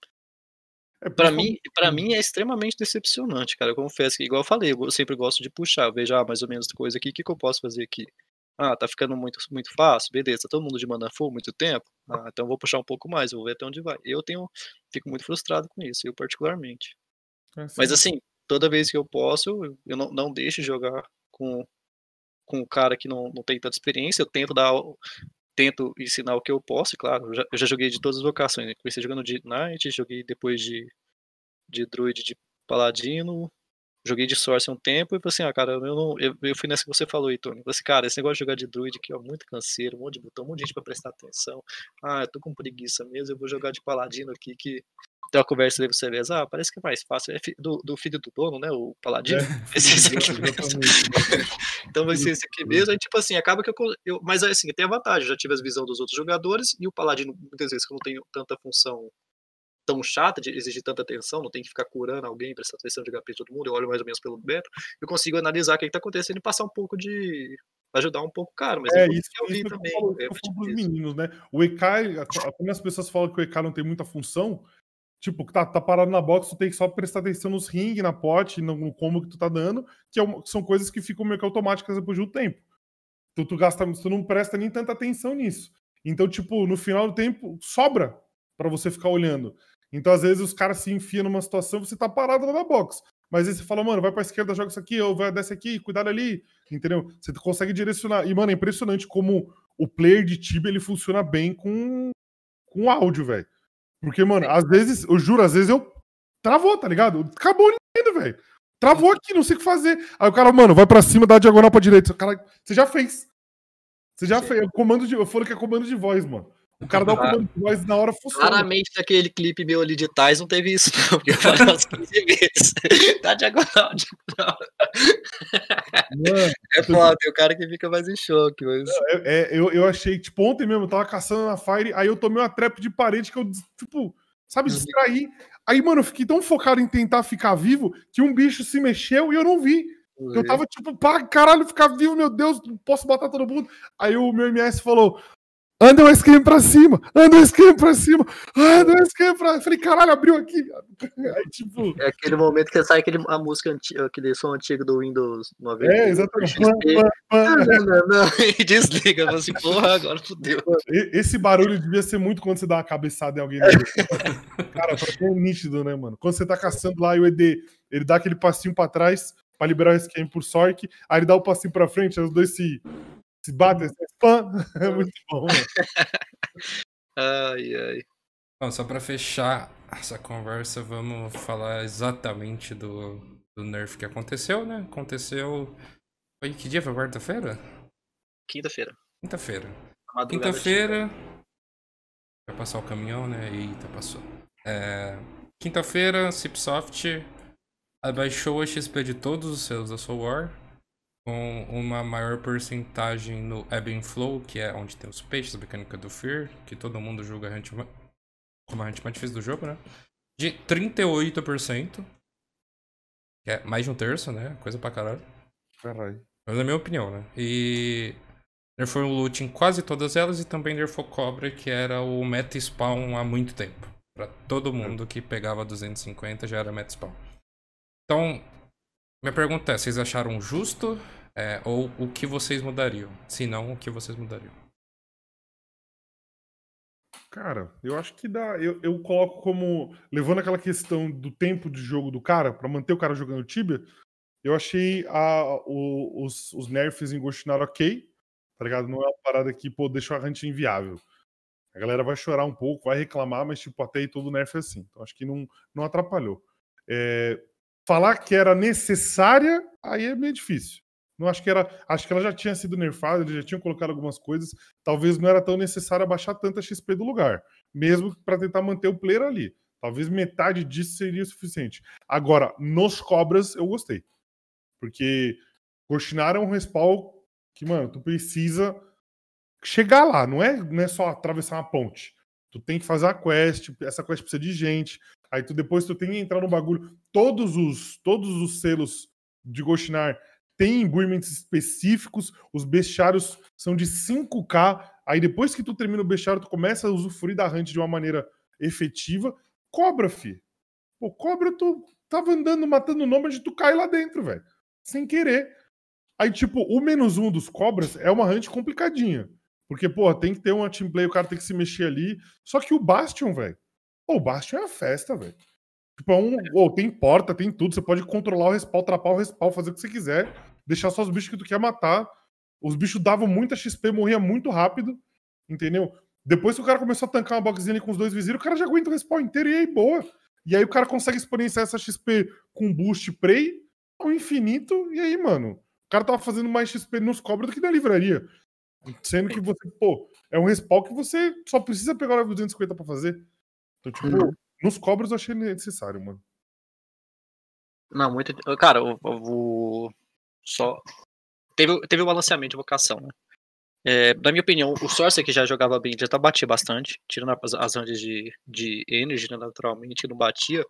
É, principalmente- mim, para mim é extremamente decepcionante, cara. Eu confesso que, igual eu falei, eu sempre gosto de puxar, veja ah, mais ou menos coisa aqui, o que, que eu posso fazer aqui? Ah, tá ficando muito, muito fácil, beleza, tá todo mundo de mana full muito tempo? Ah, então vou puxar um pouco mais, vou ver até onde vai. Eu tenho, fico muito frustrado com isso, eu particularmente. é, Mas sim. assim, toda vez que eu posso, eu- não, não deixo de jogar com, com o cara que não, não tem tanta experiência, eu tento dar, tento ensinar o que eu posso, claro, eu já, eu já joguei de todas as vocações, né? comecei jogando de Knight, joguei depois de, de Druid de Paladino, joguei de Source um tempo, e falei assim, ah, cara, eu, não, eu, eu fui nessa que você falou aí, Tony, eu falei assim, cara, esse negócio de jogar de Druid aqui, ó, muito canseiro, um monte de botão, um monte de gente pra prestar atenção, ah, eu tô com preguiça mesmo, eu vou jogar de Paladino aqui, que tem uma conversa ali, você vê, ah, parece que é mais fácil, é do, do filho do dono, né, o Paladino, esse, esse aqui mesmo. Exatamente. Então vai ser esse aqui mesmo. Aí, tipo assim, acaba que eu, eu. Mas assim, tem a vantagem. Eu já tive as visões dos outros jogadores e o Paladino, muitas vezes, que eu não tenho tanta função tão chata de exigir tanta atenção, não tem que ficar curando alguém, prestar atenção de HP de todo mundo, eu olho mais ou menos pelo beta, eu consigo analisar o que, que tá acontecendo e passar um pouco de. ajudar um pouco o cara, mas É é isso, que eu vi isso que eu também. é eu muito isso. meninos, né? O EK, quando as pessoas falam que o EK não tem muita função, tipo, que tá, tá parado na box, tu tem que só prestar atenção nos ring, na pote, no, no combo que tu tá dando, que é uma- que são coisas que ficam meio que automáticas depois do tempo. Tu, tu, gasta, tu não presta nem tanta atenção nisso. Então, tipo, no final do tempo, sobra pra você ficar olhando. Então, às vezes, os caras se enfiam numa situação, você tá parado lá na box. Mas aí você fala, mano, vai pra esquerda, joga isso aqui, ou vai desce aqui, cuidado ali, entendeu? Você consegue direcionar. E, mano, é impressionante como o player de Tibia, ele funciona bem com, com áudio, velho. Porque, mano, às vezes, eu juro, às vezes eu travou, tá ligado? Acabou indo, velho. Travou aqui, não sei o que fazer. Aí o cara, mano, vai pra cima, dá a diagonal pra direita. O cara, você já fez. Você já Sim. fez. É comando de, eu falo que é comando de voz, mano. O cara dá o comando de voz na hora funciona. Claramente naquele clipe meu ali de Tais não teve isso, não, porque eu falei umas 15 vezes. Tá diagonal, diagonal. Mano, É foda, tem o cara que fica mais em choque, mas. é- é, eu, eu achei, tipo, ontem mesmo, eu tava caçando na Fire, aí eu tomei uma trap de parede que eu, tipo, sabe, Uhum. distraí. Aí, mano, eu fiquei tão focado em tentar ficar vivo que um bicho se mexeu e eu não vi. Eu tava tipo, pá, caralho, ficar vivo, meu Deus, não posso matar todo mundo. Aí o meu MS falou: anda um esquema pra cima, anda um esquema pra cima, anda um esquema pra. Eu falei, caralho, abriu aqui. Aí, tipo, É aquele momento que sai aquele, a música antiga, aquele som antigo do Windows 90. é, exatamente. E desliga, assim, porra, agora fudeu. Esse barulho devia ser muito quando você dá uma cabeçada em alguém. Cara, é nítido, né, mano? Quando você tá caçando lá e o ED, ele dá aquele passinho pra trás pra liberar o esquema por Sork, aí ele dá o passinho pra frente, aí os dois se, se batem, assim, pã. É muito bom. Ai, ai. Bom, só pra fechar essa conversa, vamos falar exatamente do, do nerf que aconteceu, né? Aconteceu. Foi que dia? Foi quarta-feira? Quinta-feira. Quinta-feira. Quinta-feira. Vai passar o caminhão, né? Eita, passou. É, Quinta-feira, Cipsoft abaixou a XP de todos os seus da Soul War. Com uma maior porcentagem no Ebb and Flow, que é onde tem os peixes, a mecânica do Fear, que todo mundo julga a ma- como a hunt mais difícil do jogo, né? De 38%. Que é mais de um terço, né? Coisa pra caralho. Caralho. Mas é a minha opinião, né? E nerfou o loot em quase todas elas e também nerfou Cobra, que era o meta spawn há muito tempo. Pra todo mundo que pegava 250 já era meta spawn. Então, minha pergunta é, vocês acharam justo? É, ou o que vocês mudariam? Se não, o que vocês mudariam? Cara, eu acho que dá. Eu, eu coloco como. Levando aquela questão do tempo de jogo do cara, pra manter o cara jogando Tibia, eu achei a, o- os, os nerfs em Ghostinar ok. Tá ligado? Não é uma parada que, pô, deixou a hunt inviável. A galera vai chorar um pouco, vai reclamar, mas, tipo, até aí todo nerf é assim. Então acho que não, não atrapalhou. É, falar que era necessária, aí é meio difícil. Não acho que era. Acho que ela já tinha sido nerfada, eles já tinham colocado algumas coisas talvez não era tão necessário abaixar tanta XP do lugar, mesmo para tentar manter o player ali. Talvez metade disso seria suficiente. Agora, nos cobras, eu gostei. Porque Goshinar é um respawn que, mano, tu precisa chegar lá, não é, não é só atravessar uma ponte. Tu tem que fazer a quest, essa quest precisa de gente. Aí tu depois tu tem que entrar no bagulho. Todos os todos os selos de Goshinar tem imbuimentos específicos, os bestiários são de 5k, aí depois que tu termina o bestiário, tu começa a usufruir da hunt de uma maneira efetiva. Cobra, fi. Pô, cobra, tu tava andando, matando nômade, tu cai lá dentro, velho. Sem querer. Aí, tipo, o menos um dos cobras é uma hunt complicadinha. Porque, pô, tem que ter uma team play, o cara tem que se mexer ali. Só que o Bastion, velho. O Bastion é a festa, velho. Tipo, é um. Ou tem porta, tem tudo. Você pode controlar o respawn, trapar o respawn, fazer o que você quiser. Deixar só os bichos que tu quer matar. Os bichos davam muita XP, morria muito rápido. Entendeu? Depois que o cara começou a tancar uma boxzinha com os dois vizinhos, o cara já aguenta o respawn inteiro e aí, boa. E aí o cara consegue exponenciar essa XP com boost prey ao infinito. E aí, mano, o cara tava fazendo mais XP nos cobras do que na livraria. Sendo que você, pô, é um respawn que você só precisa pegar o level 250 pra fazer. Então, tipo, Uhum. nos cobras eu achei necessário, mano. Não, muito. Cara, o. o- só. Teve, teve o balanceamento de vocação, né? É, na minha opinião, o Sorcerer que já jogava bem, já tá, batia bastante, tirando as, as de, de Energy, né, naturalmente, não batia.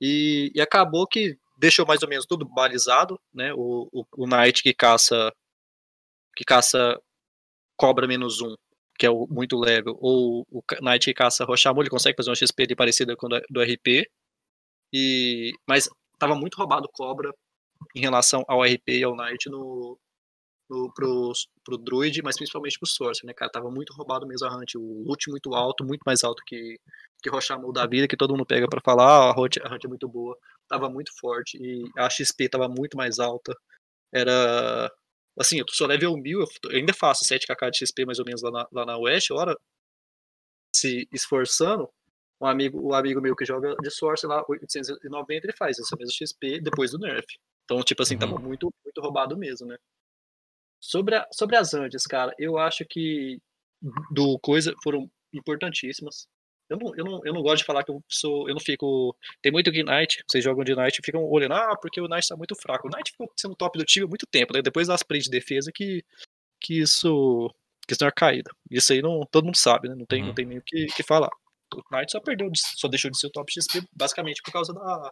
E, e acabou que deixou mais ou menos tudo balizado, né? O, o, o Knight que caça. Que caça cobra menos um, que é o muito level, ou o Knight caça Rochamole, ele consegue fazer uma XP parecida com a do, RP. E, mas tava muito roubado cobra em relação ao RP e ao Knight no, no, pro, pro Druid, mas principalmente pro Sorcerer, né, cara? Tava muito roubado mesmo a Hunt. O loot muito alto, muito mais alto que, que Rochamole da vida, que todo mundo pega pra falar, ah, a Hunt, a Hunt é muito boa. Tava muito forte e a XP tava muito mais alta. Era. Assim, eu sou level 1000, eu eu ainda faço 7kk de XP mais ou menos lá na, lá na West, hora se esforçando. Um amigo, um amigo meu que joga de Source lá, 890, ele faz essa mesma XP depois do nerf. Então, tipo assim, tava muito, muito roubado mesmo, né? Sobre, a, sobre as antes, cara, eu acho que do coisa foram importantíssimas. Eu não, eu, não, eu não gosto de falar que eu sou. Eu não fico. Tem muito Knight, vocês jogam de Knight e ficam olhando, ah, porque o Knight tá muito fraco. O Knight ficou sendo top do time há muito tempo, né? Depois das plays de defesa que, que isso. Que isso não é caída. Isso aí não, todo mundo sabe, né? Não tem, Uhum. não tem nem o que, que falar. O Knight só perdeu, de- só deixou de ser o top XP basicamente por causa da,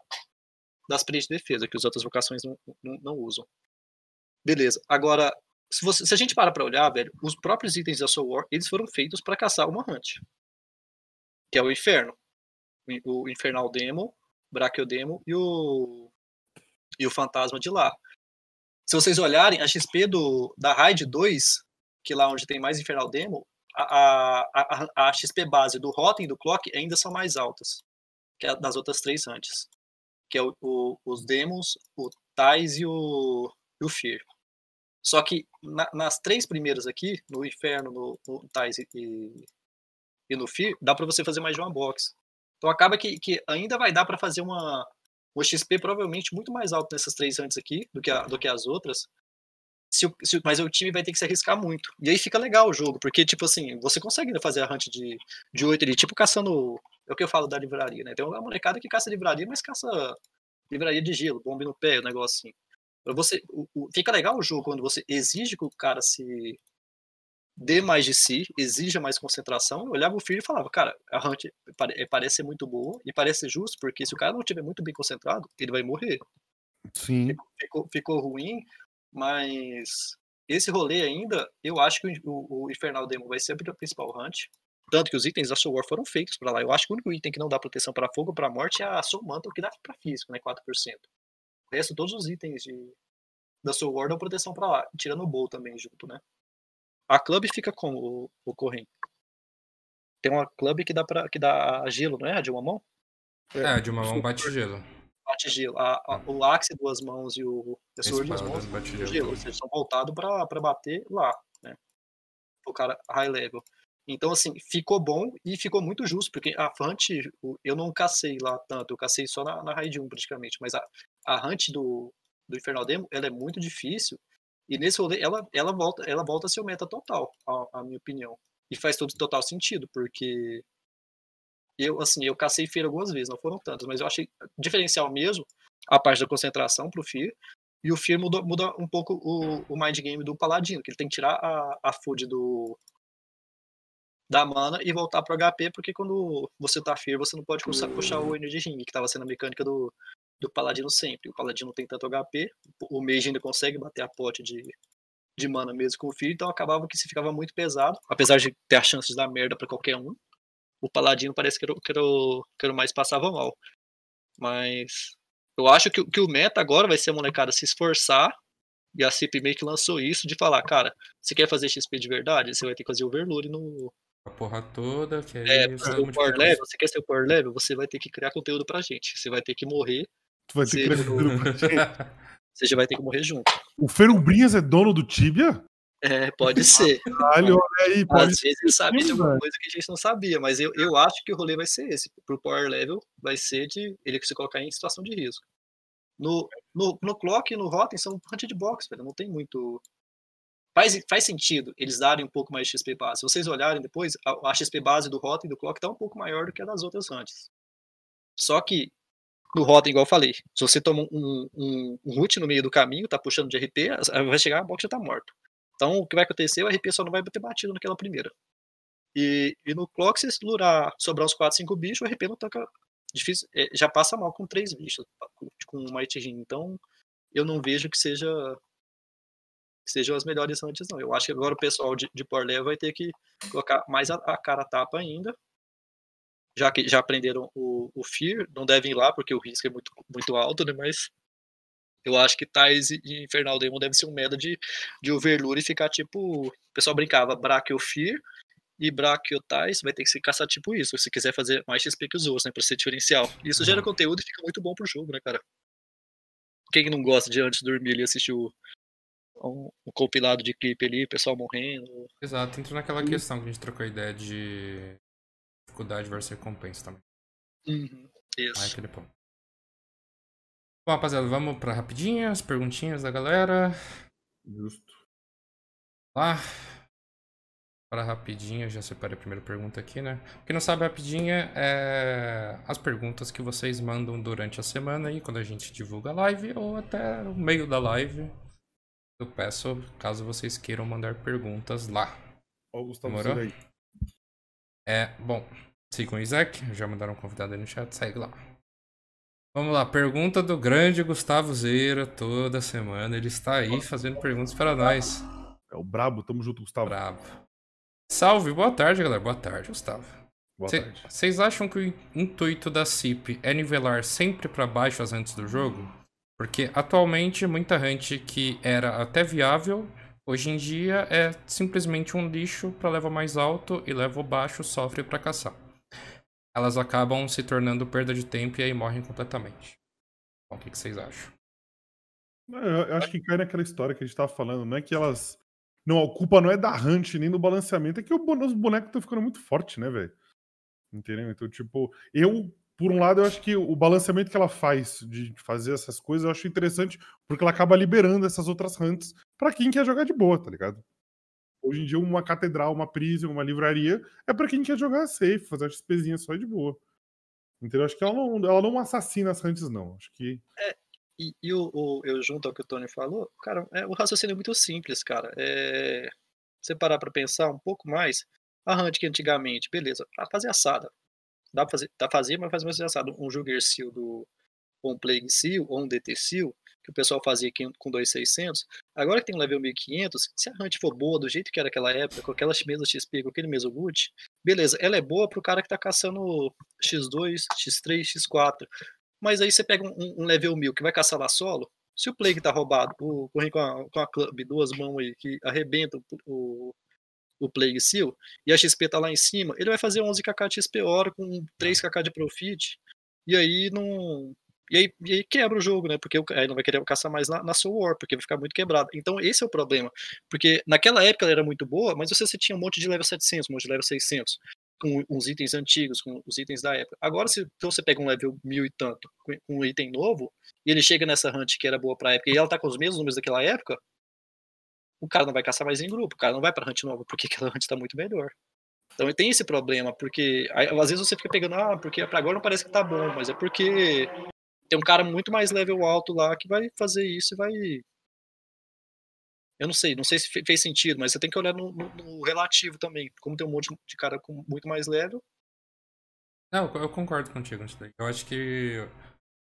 das plays de defesa, que as outras vocações não, não, não usam. Beleza. Agora, se, você, se a gente para pra olhar, velho, os próprios itens da Soul War, eles foram feitos pra caçar uma Hunt. Que é o Inferno. O, Infernal Demo, Brachiodemo e o. E o Fantasma de lá. Se vocês olharem, a XP do, da Raid 2, que é lá onde tem mais Infernal Demo, a, a, a, a XP base do Rotten e do Clock ainda são mais altas que a das outras três antes. Que é o, o- os Demons, o Tais e o, e o Fear. Só que na- nas três primeiras aqui, no Inferno, no, no Tais e, e- e no Fear, dá pra você fazer mais de uma box. Então acaba que, que ainda vai dar pra fazer uma, uma XP provavelmente muito mais alto nessas três antes aqui do que, a- do que as outras. Se se mas o time vai ter que se arriscar muito. E aí fica legal o jogo, porque, tipo assim, você consegue fazer a hunt de, de 8 ali, tipo caçando. É o que eu falo da livraria, né? Tem uma molecada que caça livraria, mas caça livraria de gelo, bomba no pé, o negócio assim. Você, o- o- fica legal o jogo quando você exige que o cara se dê mais de si, exija mais concentração. Eu olhava o filho e falava, cara, a hunt pare- parece ser muito boa e parece justo, porque se o cara não estiver muito bem concentrado, ele vai morrer Sim. ficou, ficou ruim, mas esse rolê ainda, eu acho que o, o Infernal Demon vai ser a principal hunt. Tanto que os itens da Soul War foram feitos pra lá. Eu acho que o único item que não dá proteção para fogo ou pra morte é a Soul Mantle, que dá pra físico, né? 4%. O resto, todos os itens de, da Soul War dão proteção pra lá, tirando o Bowl também junto, né? A Club fica com o, o Correm. Tem uma Club que dá, pra, que dá gelo, não é? A de uma mão? É, de uma mão bate gelo. Bate gelo. A, a- o Axe, duas mãos e o a Sword, duas mãos. bate gelo, gelo. ou seja, são voltados pra pra bater lá, né? O cara high level. Então, assim, ficou bom e ficou muito justo, porque a Hunt, eu não cacei lá tanto, eu cacei só na, na raid 1 praticamente, mas a, a Hunt do, do Infernal Demo, ela é muito difícil, e nesse rolê, ela, ela, volta, ela volta a ser o meta total, a, a minha opinião. E faz todo total sentido, porque eu, assim, eu cacei feira algumas vezes, não foram tantas, mas eu achei diferencial mesmo a parte da concentração pro Fear, e o Fear muda, muda um pouco o, o mind game do Paladino, que ele tem que tirar a, a food do da mana e voltar pro HP, porque quando você tá Fear, você não pode puxar, puxar o Energy Ring, que tava sendo a mecânica do, do Paladino sempre. O Paladino tem tanto HP, o Mage ainda consegue bater a pote de, de mana mesmo com o Fear, então acabava que se ficava muito pesado, apesar de ter a chance de dar merda pra qualquer um. O Paladino parece que era, o- que era, que era mais passava mal. Mas eu acho que, o- que o meta agora vai ser a molecada se esforçar, e a CP meio que lançou isso, de falar, cara, você quer fazer XP de verdade? Você vai ter que fazer overload no, A porra toda, que é, vai o multiplicar power level, você quer ser o power level, você vai ter que criar conteúdo pra gente. Você vai ter que morrer, Tu vai ter que Sim. crescer pra gente. você já vai ter que morrer junto. O Ferumbrinhas é dono do Tibia? É, pode ser. Caralho, olha aí, pode Às vezes ele sabia de alguma coisa que a gente não sabia, mas eu, eu acho que o rolê vai ser esse. Pro power level, vai ser de ele se colocar em situação de risco. No, no, no Clock e no Rotten são hunt de box, velho. Não tem muito. Faz, faz sentido eles darem um pouco mais de XP base. Se vocês olharem depois, a, a XP base do Rotten e do Clock tá um pouco maior do que a das outras hunts. Só que no Rotten, igual eu falei, se você toma um, um, um root no meio do caminho, tá puxando de RP, vai chegar a box já tá morta. Então, o que vai acontecer? O RP só não vai ter batido naquela primeira. E, e no Clock, se lurar, sobrar uns 4, 5 bichos, o RP não toca. Difícil, é, já passa mal com 3 bichos, com, um Might Ring. Então, eu não vejo que seja. Que sejam as melhores antes, não. Eu acho que agora o pessoal de, de Level vai ter que colocar mais a, a cara tapa ainda. Já que já aprenderam o, o Fear, não devem ir lá porque o risco é muito, muito alto, né? Mas eu acho que Tais e e Infernal Demon deve ser um meta de, de Overlord e ficar tipo. O pessoal brincava Brachio Fear e Brachio Tais vai ter que se caçar tipo isso, se quiser fazer mais XP que os outros, né? Pra ser diferencial. Isso gera Uhum. conteúdo e fica muito bom pro jogo, né, cara? Quem que não gosta de antes de dormir ali assistir o, um, um compilado de clipe ali, o pessoal morrendo. Exato, entra naquela questão que a gente trocou a ideia de dificuldade versus recompensa também. Uhum, Aí isso. aquele ponto. Bom, rapaziada, vamos pra rapidinhas, perguntinhas da galera. Justo. Lá. Para rapidinha, já separei a primeira pergunta aqui, né? Quem não sabe, rapidinha é as perguntas que vocês mandam durante a semana aí, quando a gente divulga a live, ou até no meio da live. Eu peço, caso vocês queiram mandar perguntas lá. Ó, o Gustavo Demorou? Aí. É, bom, sigam o Isaac, já mandaram um convidado aí no chat, segue lá. Vamos lá, pergunta do grande Gustavo Zeira, toda semana. Ele está aí fazendo perguntas para nós. É o Brabo, tamo junto, Gustavo. Bravo. Salve, boa tarde, galera. Boa tarde, Gustavo. Boa tarde. Vocês acham que o intuito da CIP é nivelar sempre para baixo as hunts do jogo? Porque atualmente muita hunt que era até viável, hoje em dia é simplesmente um lixo para level mais alto e level baixo sofre para caçar. Elas acabam se tornando perda de tempo e aí morrem completamente. Bom, o que que vocês acham? Eu, acho que cai naquela história que a gente tava falando, não é que elas. Não, a culpa não é da Hunt nem do balanceamento, é que os bonecos estão ficando muito fortes, né, velho? Entendeu? Então, tipo, eu, por um lado, eu acho que o balanceamento que ela faz de fazer essas coisas, eu acho interessante, porque ela acaba liberando essas outras hunts pra quem quer jogar de boa, tá ligado? Hoje em dia, uma catedral, uma prison, uma livraria é pra quem quer jogar safe, fazer uma XPzinha só de boa. Entendeu? Acho que ela não, ela não assassina as hunts, não. Acho que. E, e o, o- eu junto ao que o Tony falou, cara, é, o raciocínio é muito simples, cara. É, você parar pra pensar um pouco mais, a Hunt que antigamente, beleza, a fazer assada. Dá pra fazer, dá pra fazer, mas faz mais assado. Um Jugger Seal do um Plague Seal ou um DT Seal, que o pessoal fazia com 2.600. Agora que tem um level 1500, se a Hunt for boa do jeito que era aquela época, com aquela mesma XP, com aquele mesmo boot, beleza, ela é boa pro cara que tá caçando X2, X3, X4. Mas aí você pega um, um level 1000 que vai caçar lá solo. Se o Plague tá roubado, o correm com a, com a Club, duas mãos aí, que arrebenta o, o, o Plague Seal, e a XP tá lá em cima, ele vai fazer 11kk de XP hora com 3kk de profit. E aí não. E aí, e aí quebra o jogo, né? Porque o- aí não vai querer caçar mais na, na War, porque vai ficar muito quebrado. Então esse é o problema. Porque naquela época ela era muito boa, mas você, você tinha um monte de level 700, um monte de level 600 com uns itens antigos, com os itens da época. Agora, se então você pega um level mil e tanto, com com um item novo, e ele chega nessa hunt que era boa pra época, e ela tá com os mesmos números daquela época, o cara não vai caçar mais em grupo, o cara não vai pra hunt nova, porque aquela hunt tá muito melhor. Então tem esse problema, porque aí, às vezes você fica pegando, ah, porque pra agora não parece que tá bom, mas é porque tem um cara muito mais level alto lá que vai fazer isso e vai. Eu não sei, não sei se fe- fez sentido, mas você tem que olhar no, no- no relativo também. Como tem um monte de cara com muito mais level, Não, eu concordo contigo. Eu acho que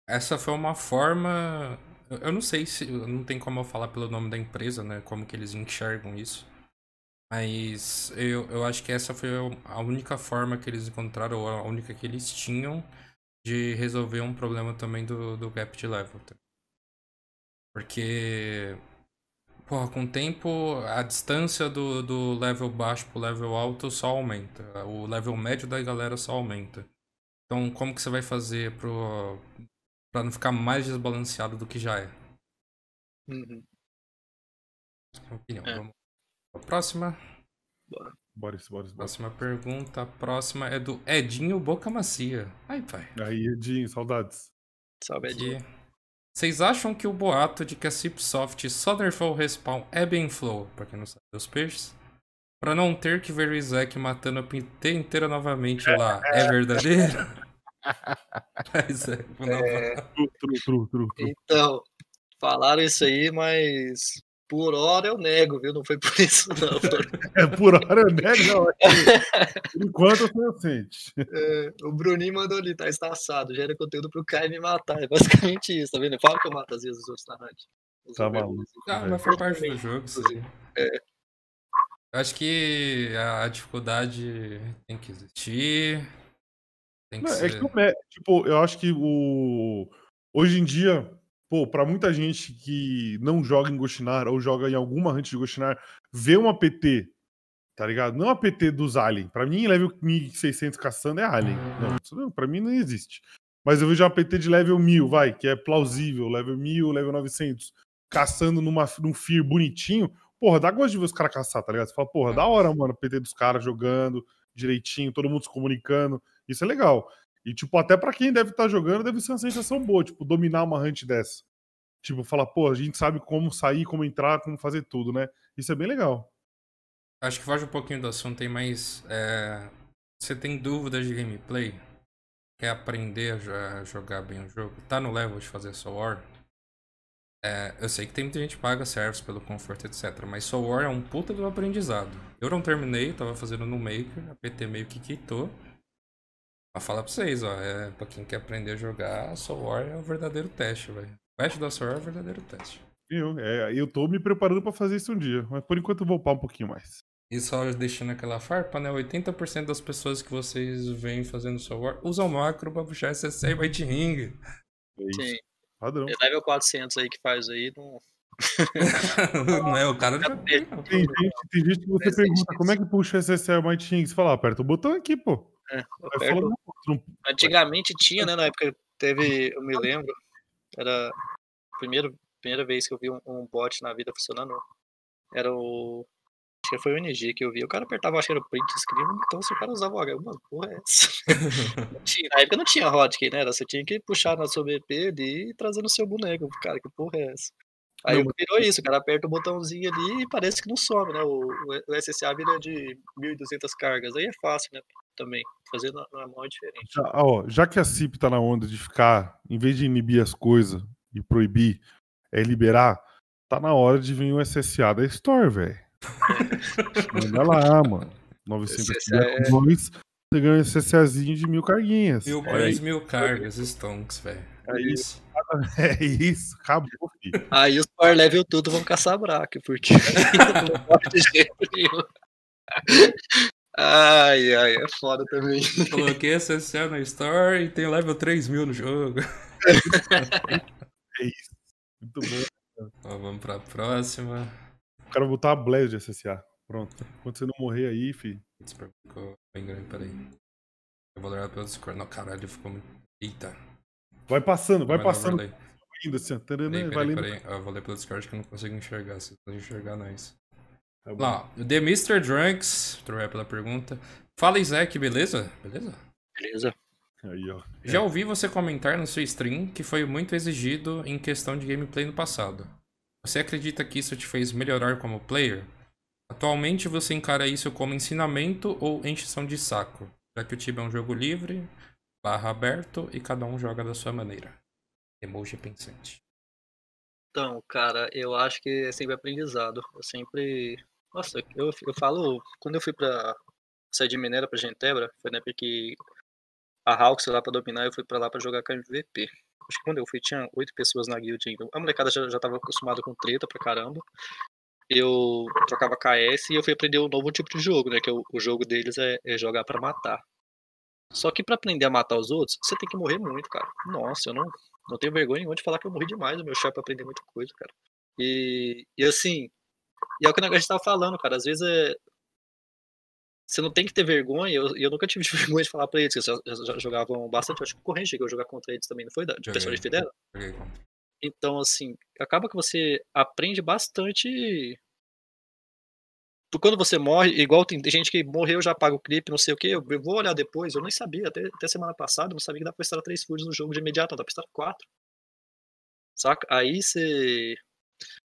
essa foi uma forma. Eu- não sei se. Não tem como eu falar pelo nome da empresa, né? Como que eles enxergam isso. Mas eu, eu acho que essa foi a única forma que eles encontraram, ou a única que eles tinham, de resolver um problema também do, do gap de level. tá? Porque. Porra, com o tempo, a distância do, do level baixo pro level alto só aumenta. O level médio da galera só aumenta. Então, como que você vai fazer pro, pra não ficar mais desbalanceado do que já é? Uhum. Minha opinião. É. Vamos pra próxima. Bora, isso, bora, isso, bora. Próxima pergunta. A próxima é do Edinho Boca Macia. Ai, pai. Aí, Edinho, saudades. Salve, Edinho. Vocês acham que o boato de que a Cipsoft só nerfou o respawn é bem flow, pra quem não sabe dos peixes? Pra não ter que ver o Isaac matando a PT inteira novamente lá, é verdadeiro? Mas é, não, Tru, tru, tru, tru, tru. Então, falaram isso aí, mas por hora eu nego, viu? Não foi por isso, não. É por hora, né? Não, é- Por enquanto eu sou inocente. É, o Bruninho mandou ali, tá estaçado, gera conteúdo pro Caio me matar. É basicamente isso, tá vendo? Eu falo que eu mato às vezes os outros na rádio. Os Tá overlays. maluco. Ah, mas foi parte do jogo, isso aí. Eu acho que a dificuldade tem que existir. Tem que Não, é ser. que não é, tipo, eu acho que o hoje em dia, pô, pra muita gente que não joga em Goshinar ou joga em alguma hunt de Goshinar, ver uma PT, tá ligado? Não a PT dos Alien. Pra mim, level 1600 caçando é Alien. Não, isso não, pra mim não existe. Mas eu vejo uma PT de level 1000, vai, que é plausível, level 1000, level 900, caçando numa, num Fear bonitinho. Porra, dá gosto de ver os caras caçar, tá ligado? Você fala, porra, da hora, mano, PT dos caras jogando direitinho, todo mundo se comunicando. Isso é legal. E, tipo, até pra quem deve estar jogando, deve ser uma sensação boa, tipo, dominar uma hunt dessa. Tipo, falar, pô, a gente sabe como sair, como entrar, como fazer tudo, né? Isso é bem legal. Acho que foge um pouquinho do assunto aí, mas é, você tem dúvidas de gameplay? Quer aprender a jo- a jogar bem o jogo? Tá no level de fazer Soul War? É, eu sei que tem muita gente que paga service pelo conforto, etc. Mas Soul War é um puta do aprendizado. Eu não terminei, tava fazendo no Maker, a PT meio que quitou. Mas falar pra vocês, ó, é, pra quem quer aprender a jogar, Soul War é o verdadeiro teste, velho. O teste da Soul War é o verdadeiro teste. Eu, é, eu tô me preparando pra fazer isso um dia, mas por enquanto eu vou upar um pouquinho mais. E só deixando aquela farpa, né? 80% das pessoas que vocês veem fazendo Soul War usam macro pra puxar SSC e White Ring. É isso. Sim. Padrão. É level 400 aí que faz aí, não. não é o cara já Tem gente, tem gente que você pergunta como é que puxa SSL Might King? Você fala, aperta o botão aqui, pô. É, tu não- Antigamente tinha, né? Na época teve, eu me lembro, era a primeira, primeira vez que eu vi um, um bot na vida funcionando. Era o. Acho que foi o NG que eu vi. O cara apertava, acho que era o print screen, então se o cara usava o H, mano, porra é essa? Tinha- na época não tinha hotkey, né? Você tinha que puxar na sua BP ali e trazer no seu boneco. Cara, que porra é essa? Aí Não, virou isso, o cara aperta o botãozinho ali e parece que não some, né? O, o SSA vira de 1.200 cargas. Aí é fácil, né? Também. Fazer na, na mão é diferente. Já, ó, já que a CIP tá na onda de ficar, em vez de inibir as coisas e proibir, é liberar, tá na hora de vir o SSA da Store, velho. Manda lá, mano. 900 SSA é- dois, você ganha um SSAzinho de mil carguinhas. Mil coins, mil cargas, stonks, velho. É isso. É isso, acabou, filho. Aí os power level tudo vão caçar braque, porque não pode de jeito nenhum. Ai, ai, é foda também. Coloquei SSL na Store e tem level 3000 no jogo. É isso. Muito bom. Ó, vamos pra próxima. O cara vai botar a Blaze de SSA. Pronto. Quando você não morrer aí, filho. Putz, ficou bem grande, peraí. Eu vou olhar pelo Discord. Não, caralho, ficou muito. Eita. Vai passando, vai não passando overlay. ainda assim, ó. Taranã, Peraí, vai peraí, lendo. peraí. Eu vou ler pelo Discord que eu não consigo enxergar. Se você enxergar, nós. Tá bom. Lá, ó, The Mr. Drunks, obrigado pela pergunta. Fala, Isaac, beleza? Beleza? Beleza. Aí, ó. Já ouvi você comentar no seu stream que foi muito exigido em questão de gameplay no passado. Você acredita que isso te fez melhorar como player? Atualmente você encara isso como ensinamento ou encheção de saco? Já que o Tibia é um jogo livre, barra aberto e cada um joga da sua maneira. Emoji pensante. Então, cara, eu acho que é sempre aprendizado. Eu sempre. Nossa, eu, eu falo. Quando eu fui pra sair de Mineira pra Gentebra, foi na época que a Hawks lá pra dominar eu fui pra lá pra jogar com MVP. Acho que quando eu fui tinha oito pessoas na guild ainda. A molecada já, já tava acostumada com treta pra caramba. Eu trocava KS e eu fui aprender um novo tipo de jogo, né? Que é o, jogo deles é, é jogar pra matar. Só que pra aprender a matar os outros, você tem que morrer muito, cara. Nossa, eu não, não tenho vergonha nenhuma de falar que eu morri demais no meu chá pra aprender muita coisa, cara. E, e assim, e é o que a gente tava falando, cara. Às vezes é. Você não tem que ter vergonha. Eu, eu nunca tive vergonha de falar pra eles, que eles já, já jogavam bastante. Eu acho que o Corrente chegou a jogar contra eles também, não foi? Da, de pessoal de Fidel? Joguei contra. Então, assim, acaba que você aprende bastante. Quando você morre, igual tem gente que morreu, já paga o clipe, não sei o que. Eu vou olhar depois, eu nem sabia, até, até semana passada, eu não sabia que dá pra instalar três foods no jogo de imediato, dá pra instalar quatro. Saca? Aí você.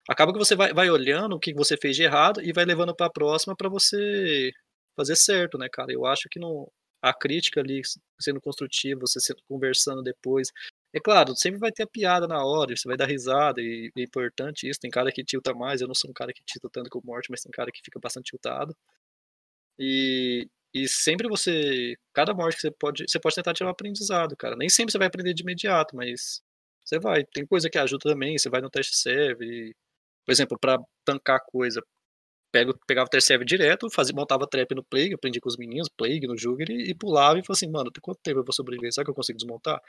Acaba que você vai, vai olhando o que você fez de errado e vai levando pra próxima pra você fazer certo, né, cara? Eu acho que não. A crítica ali sendo construtiva, você sendo, conversando depois. É claro, sempre vai ter a piada na hora, você vai dar risada, e é importante isso. Tem cara que tilta mais, eu não sou um cara que tilta tanto com morte, mas tem cara que fica bastante tiltado. E, e sempre você. Cada morte que você pode. Você pode tentar tirar um aprendizado, cara. Nem sempre você vai aprender de imediato, mas você vai. Tem coisa que ajuda também, você vai no teste serve. e, por exemplo, pra tancar coisa, pego, pegava o teste serve direto, fazia, montava trap no plague, aprendi com os meninos, plague no jogo, e, e pulava e falava assim, mano, tem quanto tempo eu vou sobreviver? Será que eu consigo desmontar?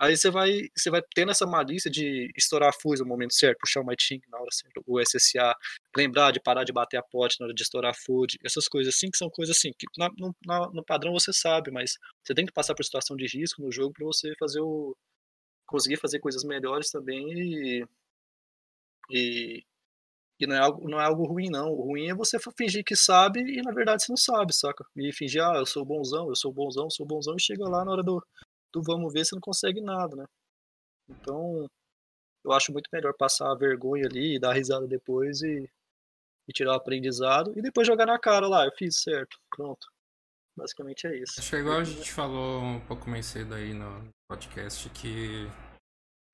Aí você vai, você vai tendo essa malícia de estourar a fuse no momento certo, puxar o Mighting na hora certa, o SSA, lembrar de parar de bater a pote na hora de estourar a food, essas coisas assim, que são coisas assim, que na- no, na- no padrão você sabe, mas você tem que passar por situação de risco no jogo para você fazer o. conseguir fazer coisas melhores também e. E, e não, é algo, não é algo ruim, não. O ruim é você fingir que sabe e na verdade você não sabe, saca? E fingir, ah, eu sou bonzão, eu sou bonzão, eu sou bonzão, e chega lá na hora do, do vamos ver, você não consegue nada, né? Então, eu acho muito melhor passar a vergonha ali dar risada depois e, e tirar o aprendizado e depois jogar na cara lá, eu fiz certo, pronto. Basicamente é isso. Acho que é igual a gente falou um pouco mais cedo aí no podcast que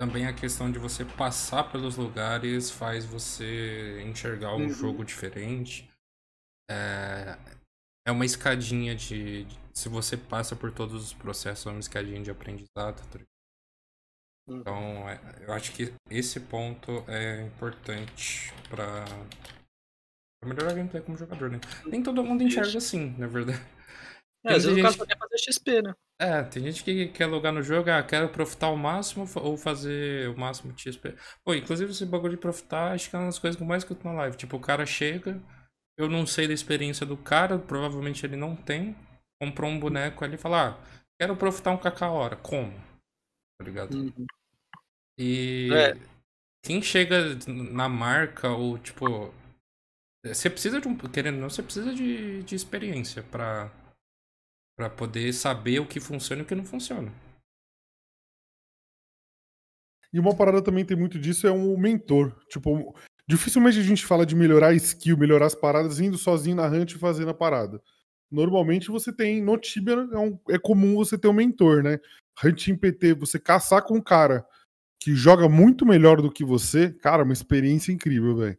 também a questão de você passar pelos lugares faz você enxergar um Uhum. jogo diferente. É, é uma escadinha de, de- Se você passa por todos os processos, é uma escadinha de aprendizado. tá ligado? Uhum. Então, é- eu acho que esse ponto é importante pra, pra melhorar a gameplay como jogador, né? Nem todo mundo enxerga assim, na verdade. É, às vezes Tem o cara gente- só quer fazer XP, né? É, tem gente que quer logar no jogo, ah, quero profitar o máximo ou fazer o máximo de XP. Pô, inclusive esse bagulho de profitar, acho que é uma das coisas que eu mais escuto na live. Tipo, o cara chega, eu não sei da experiência do cara, provavelmente ele não tem, comprou um boneco ali e fala, ah, quero profitar um KK hora. Como? Tá ligado? Uhum. E É. quem chega na marca ou tipo. Você precisa de um. Querendo ou não, você precisa de, de experiência pra, pra poder saber o que funciona e o que não funciona. E uma parada também tem muito disso é um mentor. Tipo, dificilmente a gente fala de melhorar a skill, melhorar as paradas indo sozinho na hunt e fazendo a parada. Normalmente você tem, no Tibia é, um- é comum você ter um mentor, né? Hunt em PT, você caçar com um cara que joga muito melhor do que você, cara, é uma experiência incrível, velho.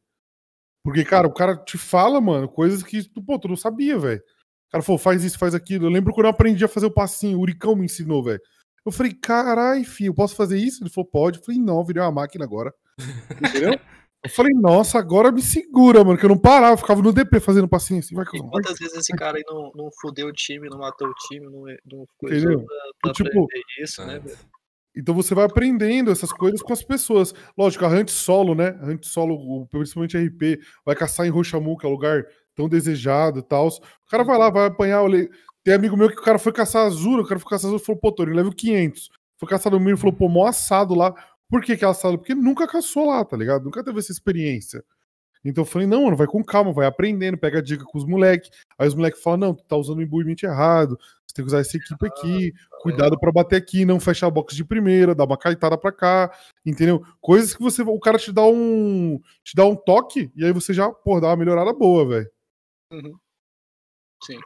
Porque, cara, o cara te fala, mano, coisas que pô, tu não sabia, velho. O cara falou, faz isso, faz aquilo. Eu lembro quando eu aprendi a fazer o passinho, o Uricão me ensinou, velho. Eu falei, carai, filho, eu posso fazer isso? Ele falou, pode. Eu falei, não, virei uma máquina agora. Entendeu? Eu falei, nossa, agora me segura, mano, que eu não parava, eu ficava no DP fazendo passinho assim, vai, E vai. quantas vezes esse cara aí não, não fudeu o time, não matou o time, não, não coisou Entendeu? pra, pra Tipo, isso, né, velho? Então você vai aprendendo essas coisas com as pessoas. Lógico, a Hunt solo, né? A Hunt solo, principalmente RP, vai caçar em Rochamu, que é lugar tão desejado e tal. O cara vai lá, vai apanhar. Tem amigo meu que o cara foi caçar Azura, o cara foi caçar Azura e falou, pô, Tony, level 500. Foi caçar no e falou, pô, mó assado lá. Por que que é assado? Porque nunca caçou lá, tá ligado? Nunca teve essa experiência. Então eu falei, não, mano, vai com calma, vai aprendendo, pega a dica com os moleques. Aí os moleques falam, não, tu tá usando o imbuimento errado, você tem que usar essa equipe aqui, cuidado pra bater aqui, não fechar a box de primeira, dar uma caitada pra cá, entendeu? Coisas que você, o cara te dá um, te dá um toque e aí você já, pô, dá uma melhorada boa, velho. Sim.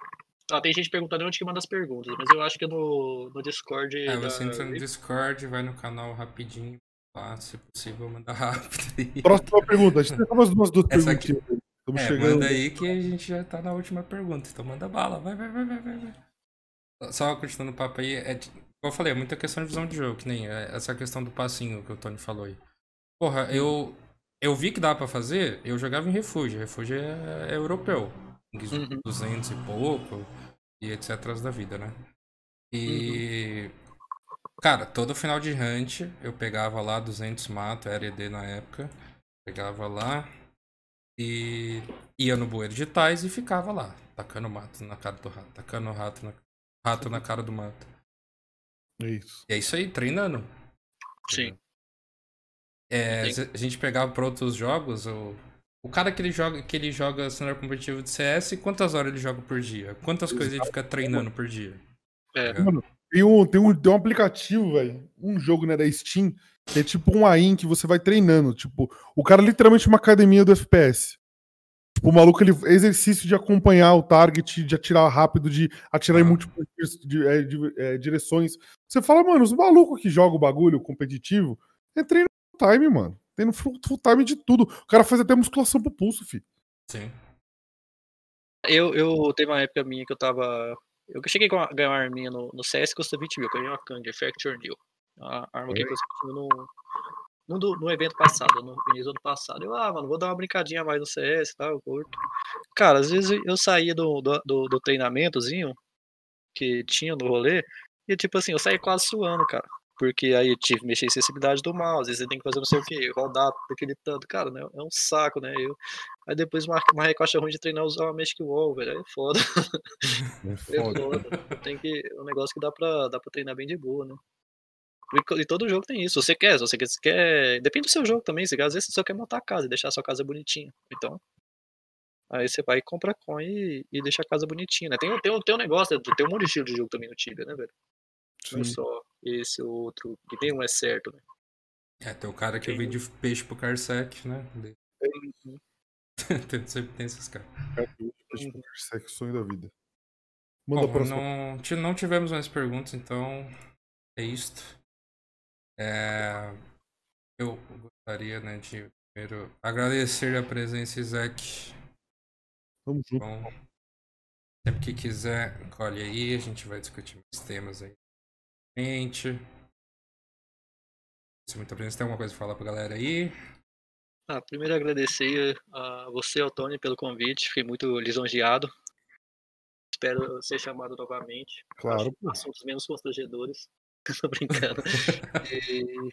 Ah, tem gente perguntando onde que manda as perguntas, mas eu acho que é no, no Discord. É, da- você entra no Discord, vai no canal rapidinho, lá, se possível, manda rápido aí. Próxima pergunta, a gente tem umas duas, duas Essa aqui-. Estamos É, chegando. manda aí que a gente já tá na última pergunta, então manda bala, vai, vai, vai, vai, vai. vai. Só continuando o papo aí, é de- eu falei, é muita questão de visão de jogo, que nem é, essa questão do passinho que o Tony falou aí. Porra, eu, eu vi que dá pra fazer, eu jogava em refúgio. Refúgio é, é europeu. Uhum. 200 e pouco, e etc. da vida, né? E. Cara, todo final de hunt eu pegava lá 200 mato, era ED na época. Pegava lá e ia no bueiro de tais e ficava lá, tacando mato na cara do rato, tacando rato na, rato na cara do mato. É isso. E é isso aí, treinando. Sim. É, a gente pegar para outros jogos, o, o cara que ele joga, que ele joga cenário competitivo de CS, quantas horas ele joga por dia? Quantas coisas ele fica treinando por dia? É. Tá ligado? Tem um, tem um, tem um aplicativo, velho, um jogo né, da Steam, que é tipo um AIM que você vai treinando. Tipo, o cara é literalmente uma academia do FPS. Tipo, o maluco, ele exercício de acompanhar o target, de atirar rápido, de atirar em Ah. múltiplas di- de- é, de- é, direções. Você fala, mano, os malucos que jogam o bagulho competitivo é treino full time, mano. Treino full, full time de tudo. O cara faz até musculação pro pulso, filho. Sim. Eu, eu teve uma época minha que eu tava. Eu cheguei a ganhar uma arminha no, no CS custa 20 mil, que eu ganhei uma Kang, Factor New. A arma que eu consegui no, no, no evento passado, no início do ano passado. Eu, ah, mano, vou dar uma brincadinha mais no CS e tal, eu curto. Cara, às vezes eu saía do, do, do, do treinamentozinho que tinha no rolê, e tipo assim, eu saí quase suando, cara. Porque aí eu tive que mexer em sensibilidade do mouse, você tem que fazer não sei o que, rodar daquele tanto, cara, né? É um saco, né? Eu, aí depois uma, uma recocha ruim de treinar usar uma Magic Wall, velho. Aí é foda. É É foda. foda. Tem que. É um negócio que dá pra, dá pra treinar bem de boa, né? E todo jogo tem isso. Se você quer, se você quer. Depende do seu jogo também. Se às vezes você só quer montar a casa e deixar a sua casa bonitinha. Então. Aí você vai e compra coin e, e deixa a casa bonitinha, né? Tem, tem, tem um negócio, tem um monte de estilo de jogo também no Tibia, né, velho? Não é só esse ou outro. Que nenhum é certo, né? É, tem o cara que vende peixe pro Carsec, né? tem, sempre tem esses caras. Tipo, Sexo, sonho da vida. Manda Bom, a próxima. não, não tivemos mais perguntas, então é isto. É, eu gostaria, né, de primeiro agradecer a presença, Isaac. Tamo junto. Bom, sempre que quiser, colhe aí, a gente vai discutir mais temas aí. Gente. Se muita presença, tem alguma coisa pra falar pra galera aí? Ah, primeiro agradecer a você, ao Tony, pelo convite. Fiquei muito lisonjeado. Espero ser chamado novamente. Claro. Assuntos menos constrangedores. Tô brincando. e,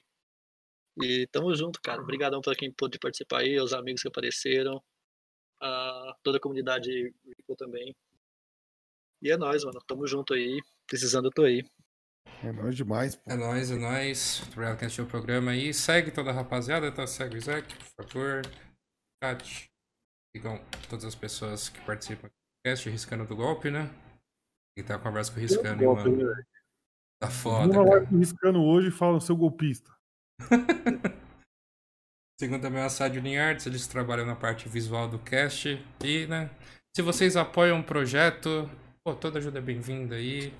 e tamo junto, cara. Obrigadão pra quem pôde participar aí, aos amigos que apareceram. A toda a comunidade Ripple também. E é nóis, mano. Tamo junto aí. Precisando, eu tô aí. É nóis demais, pô. É nóis, é nóis. Obrigado por assistir o programa aí. Segue toda a rapaziada, tá? Segue o Isaac, por favor. Chat. Sigam todas as pessoas que participam do podcast, Riscando do Golpe, né? E tá a conversa com o Riscando, Golpe, mano. né? Tá foda, cara. live riscando hoje e fala seu golpista. Segundo também a Sádio Linhards, eles trabalham na parte visual do cast. E, né? Se vocês apoiam o projeto, pô, toda ajuda é bem-vinda aí.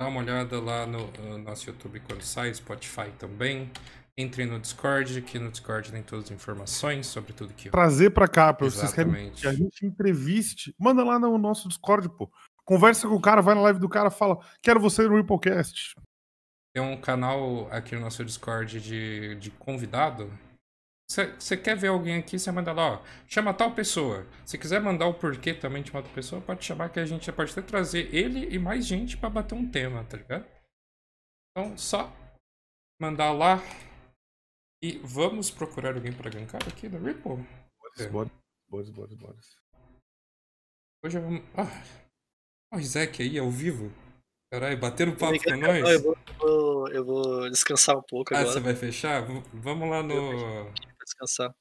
Dá uma olhada lá no, no nosso YouTube quando sai, Spotify também. Entrem no Discord, que no Discord tem todas as informações sobre tudo que Trazer pra cá, pra vocês querem que a gente entreviste. Manda lá no nosso Discord, pô. Conversa com o cara, vai na live do cara, fala, quero você no Ripplecast. Tem um canal aqui no nosso Discord de, de convidado. Você quer ver alguém aqui, você manda lá, ó. Chama tal pessoa. Se quiser mandar o porquê também de uma outra pessoa, pode chamar que a gente pode até trazer ele e mais gente pra bater um tema, tá ligado? Então, só mandar lá. E vamos procurar alguém pra gankar aqui da Ripple? É. Bora, bora, bora, bora. Hoje eu vou. Ah, ó, o Isaac aí, ao vivo. Caralho, batendo papo com nós. vou, eu vou- eu vou descansar um pouco Ah, agora. você vai fechar? Vamos lá no. Descansar.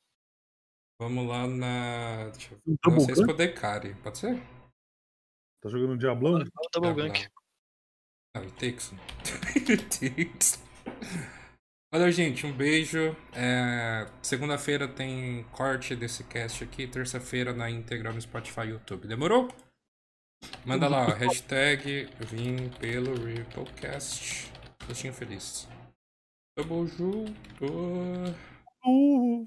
Vamos lá na. Deixa eu ver. Não sei se poder Decari. Pode ser? Tá jogando um Diablão? Fala o double gank. Não, it takes. it takes. Valeu, gente. Um beijo. É, Segunda-feira tem corte desse cast aqui. Terça-feira na íntegra no Spotify e YouTube. Demorou? Manda lá, ó, hashtag vim pelo Ripplecast. Gostinho feliz. Tamo junto. Uh,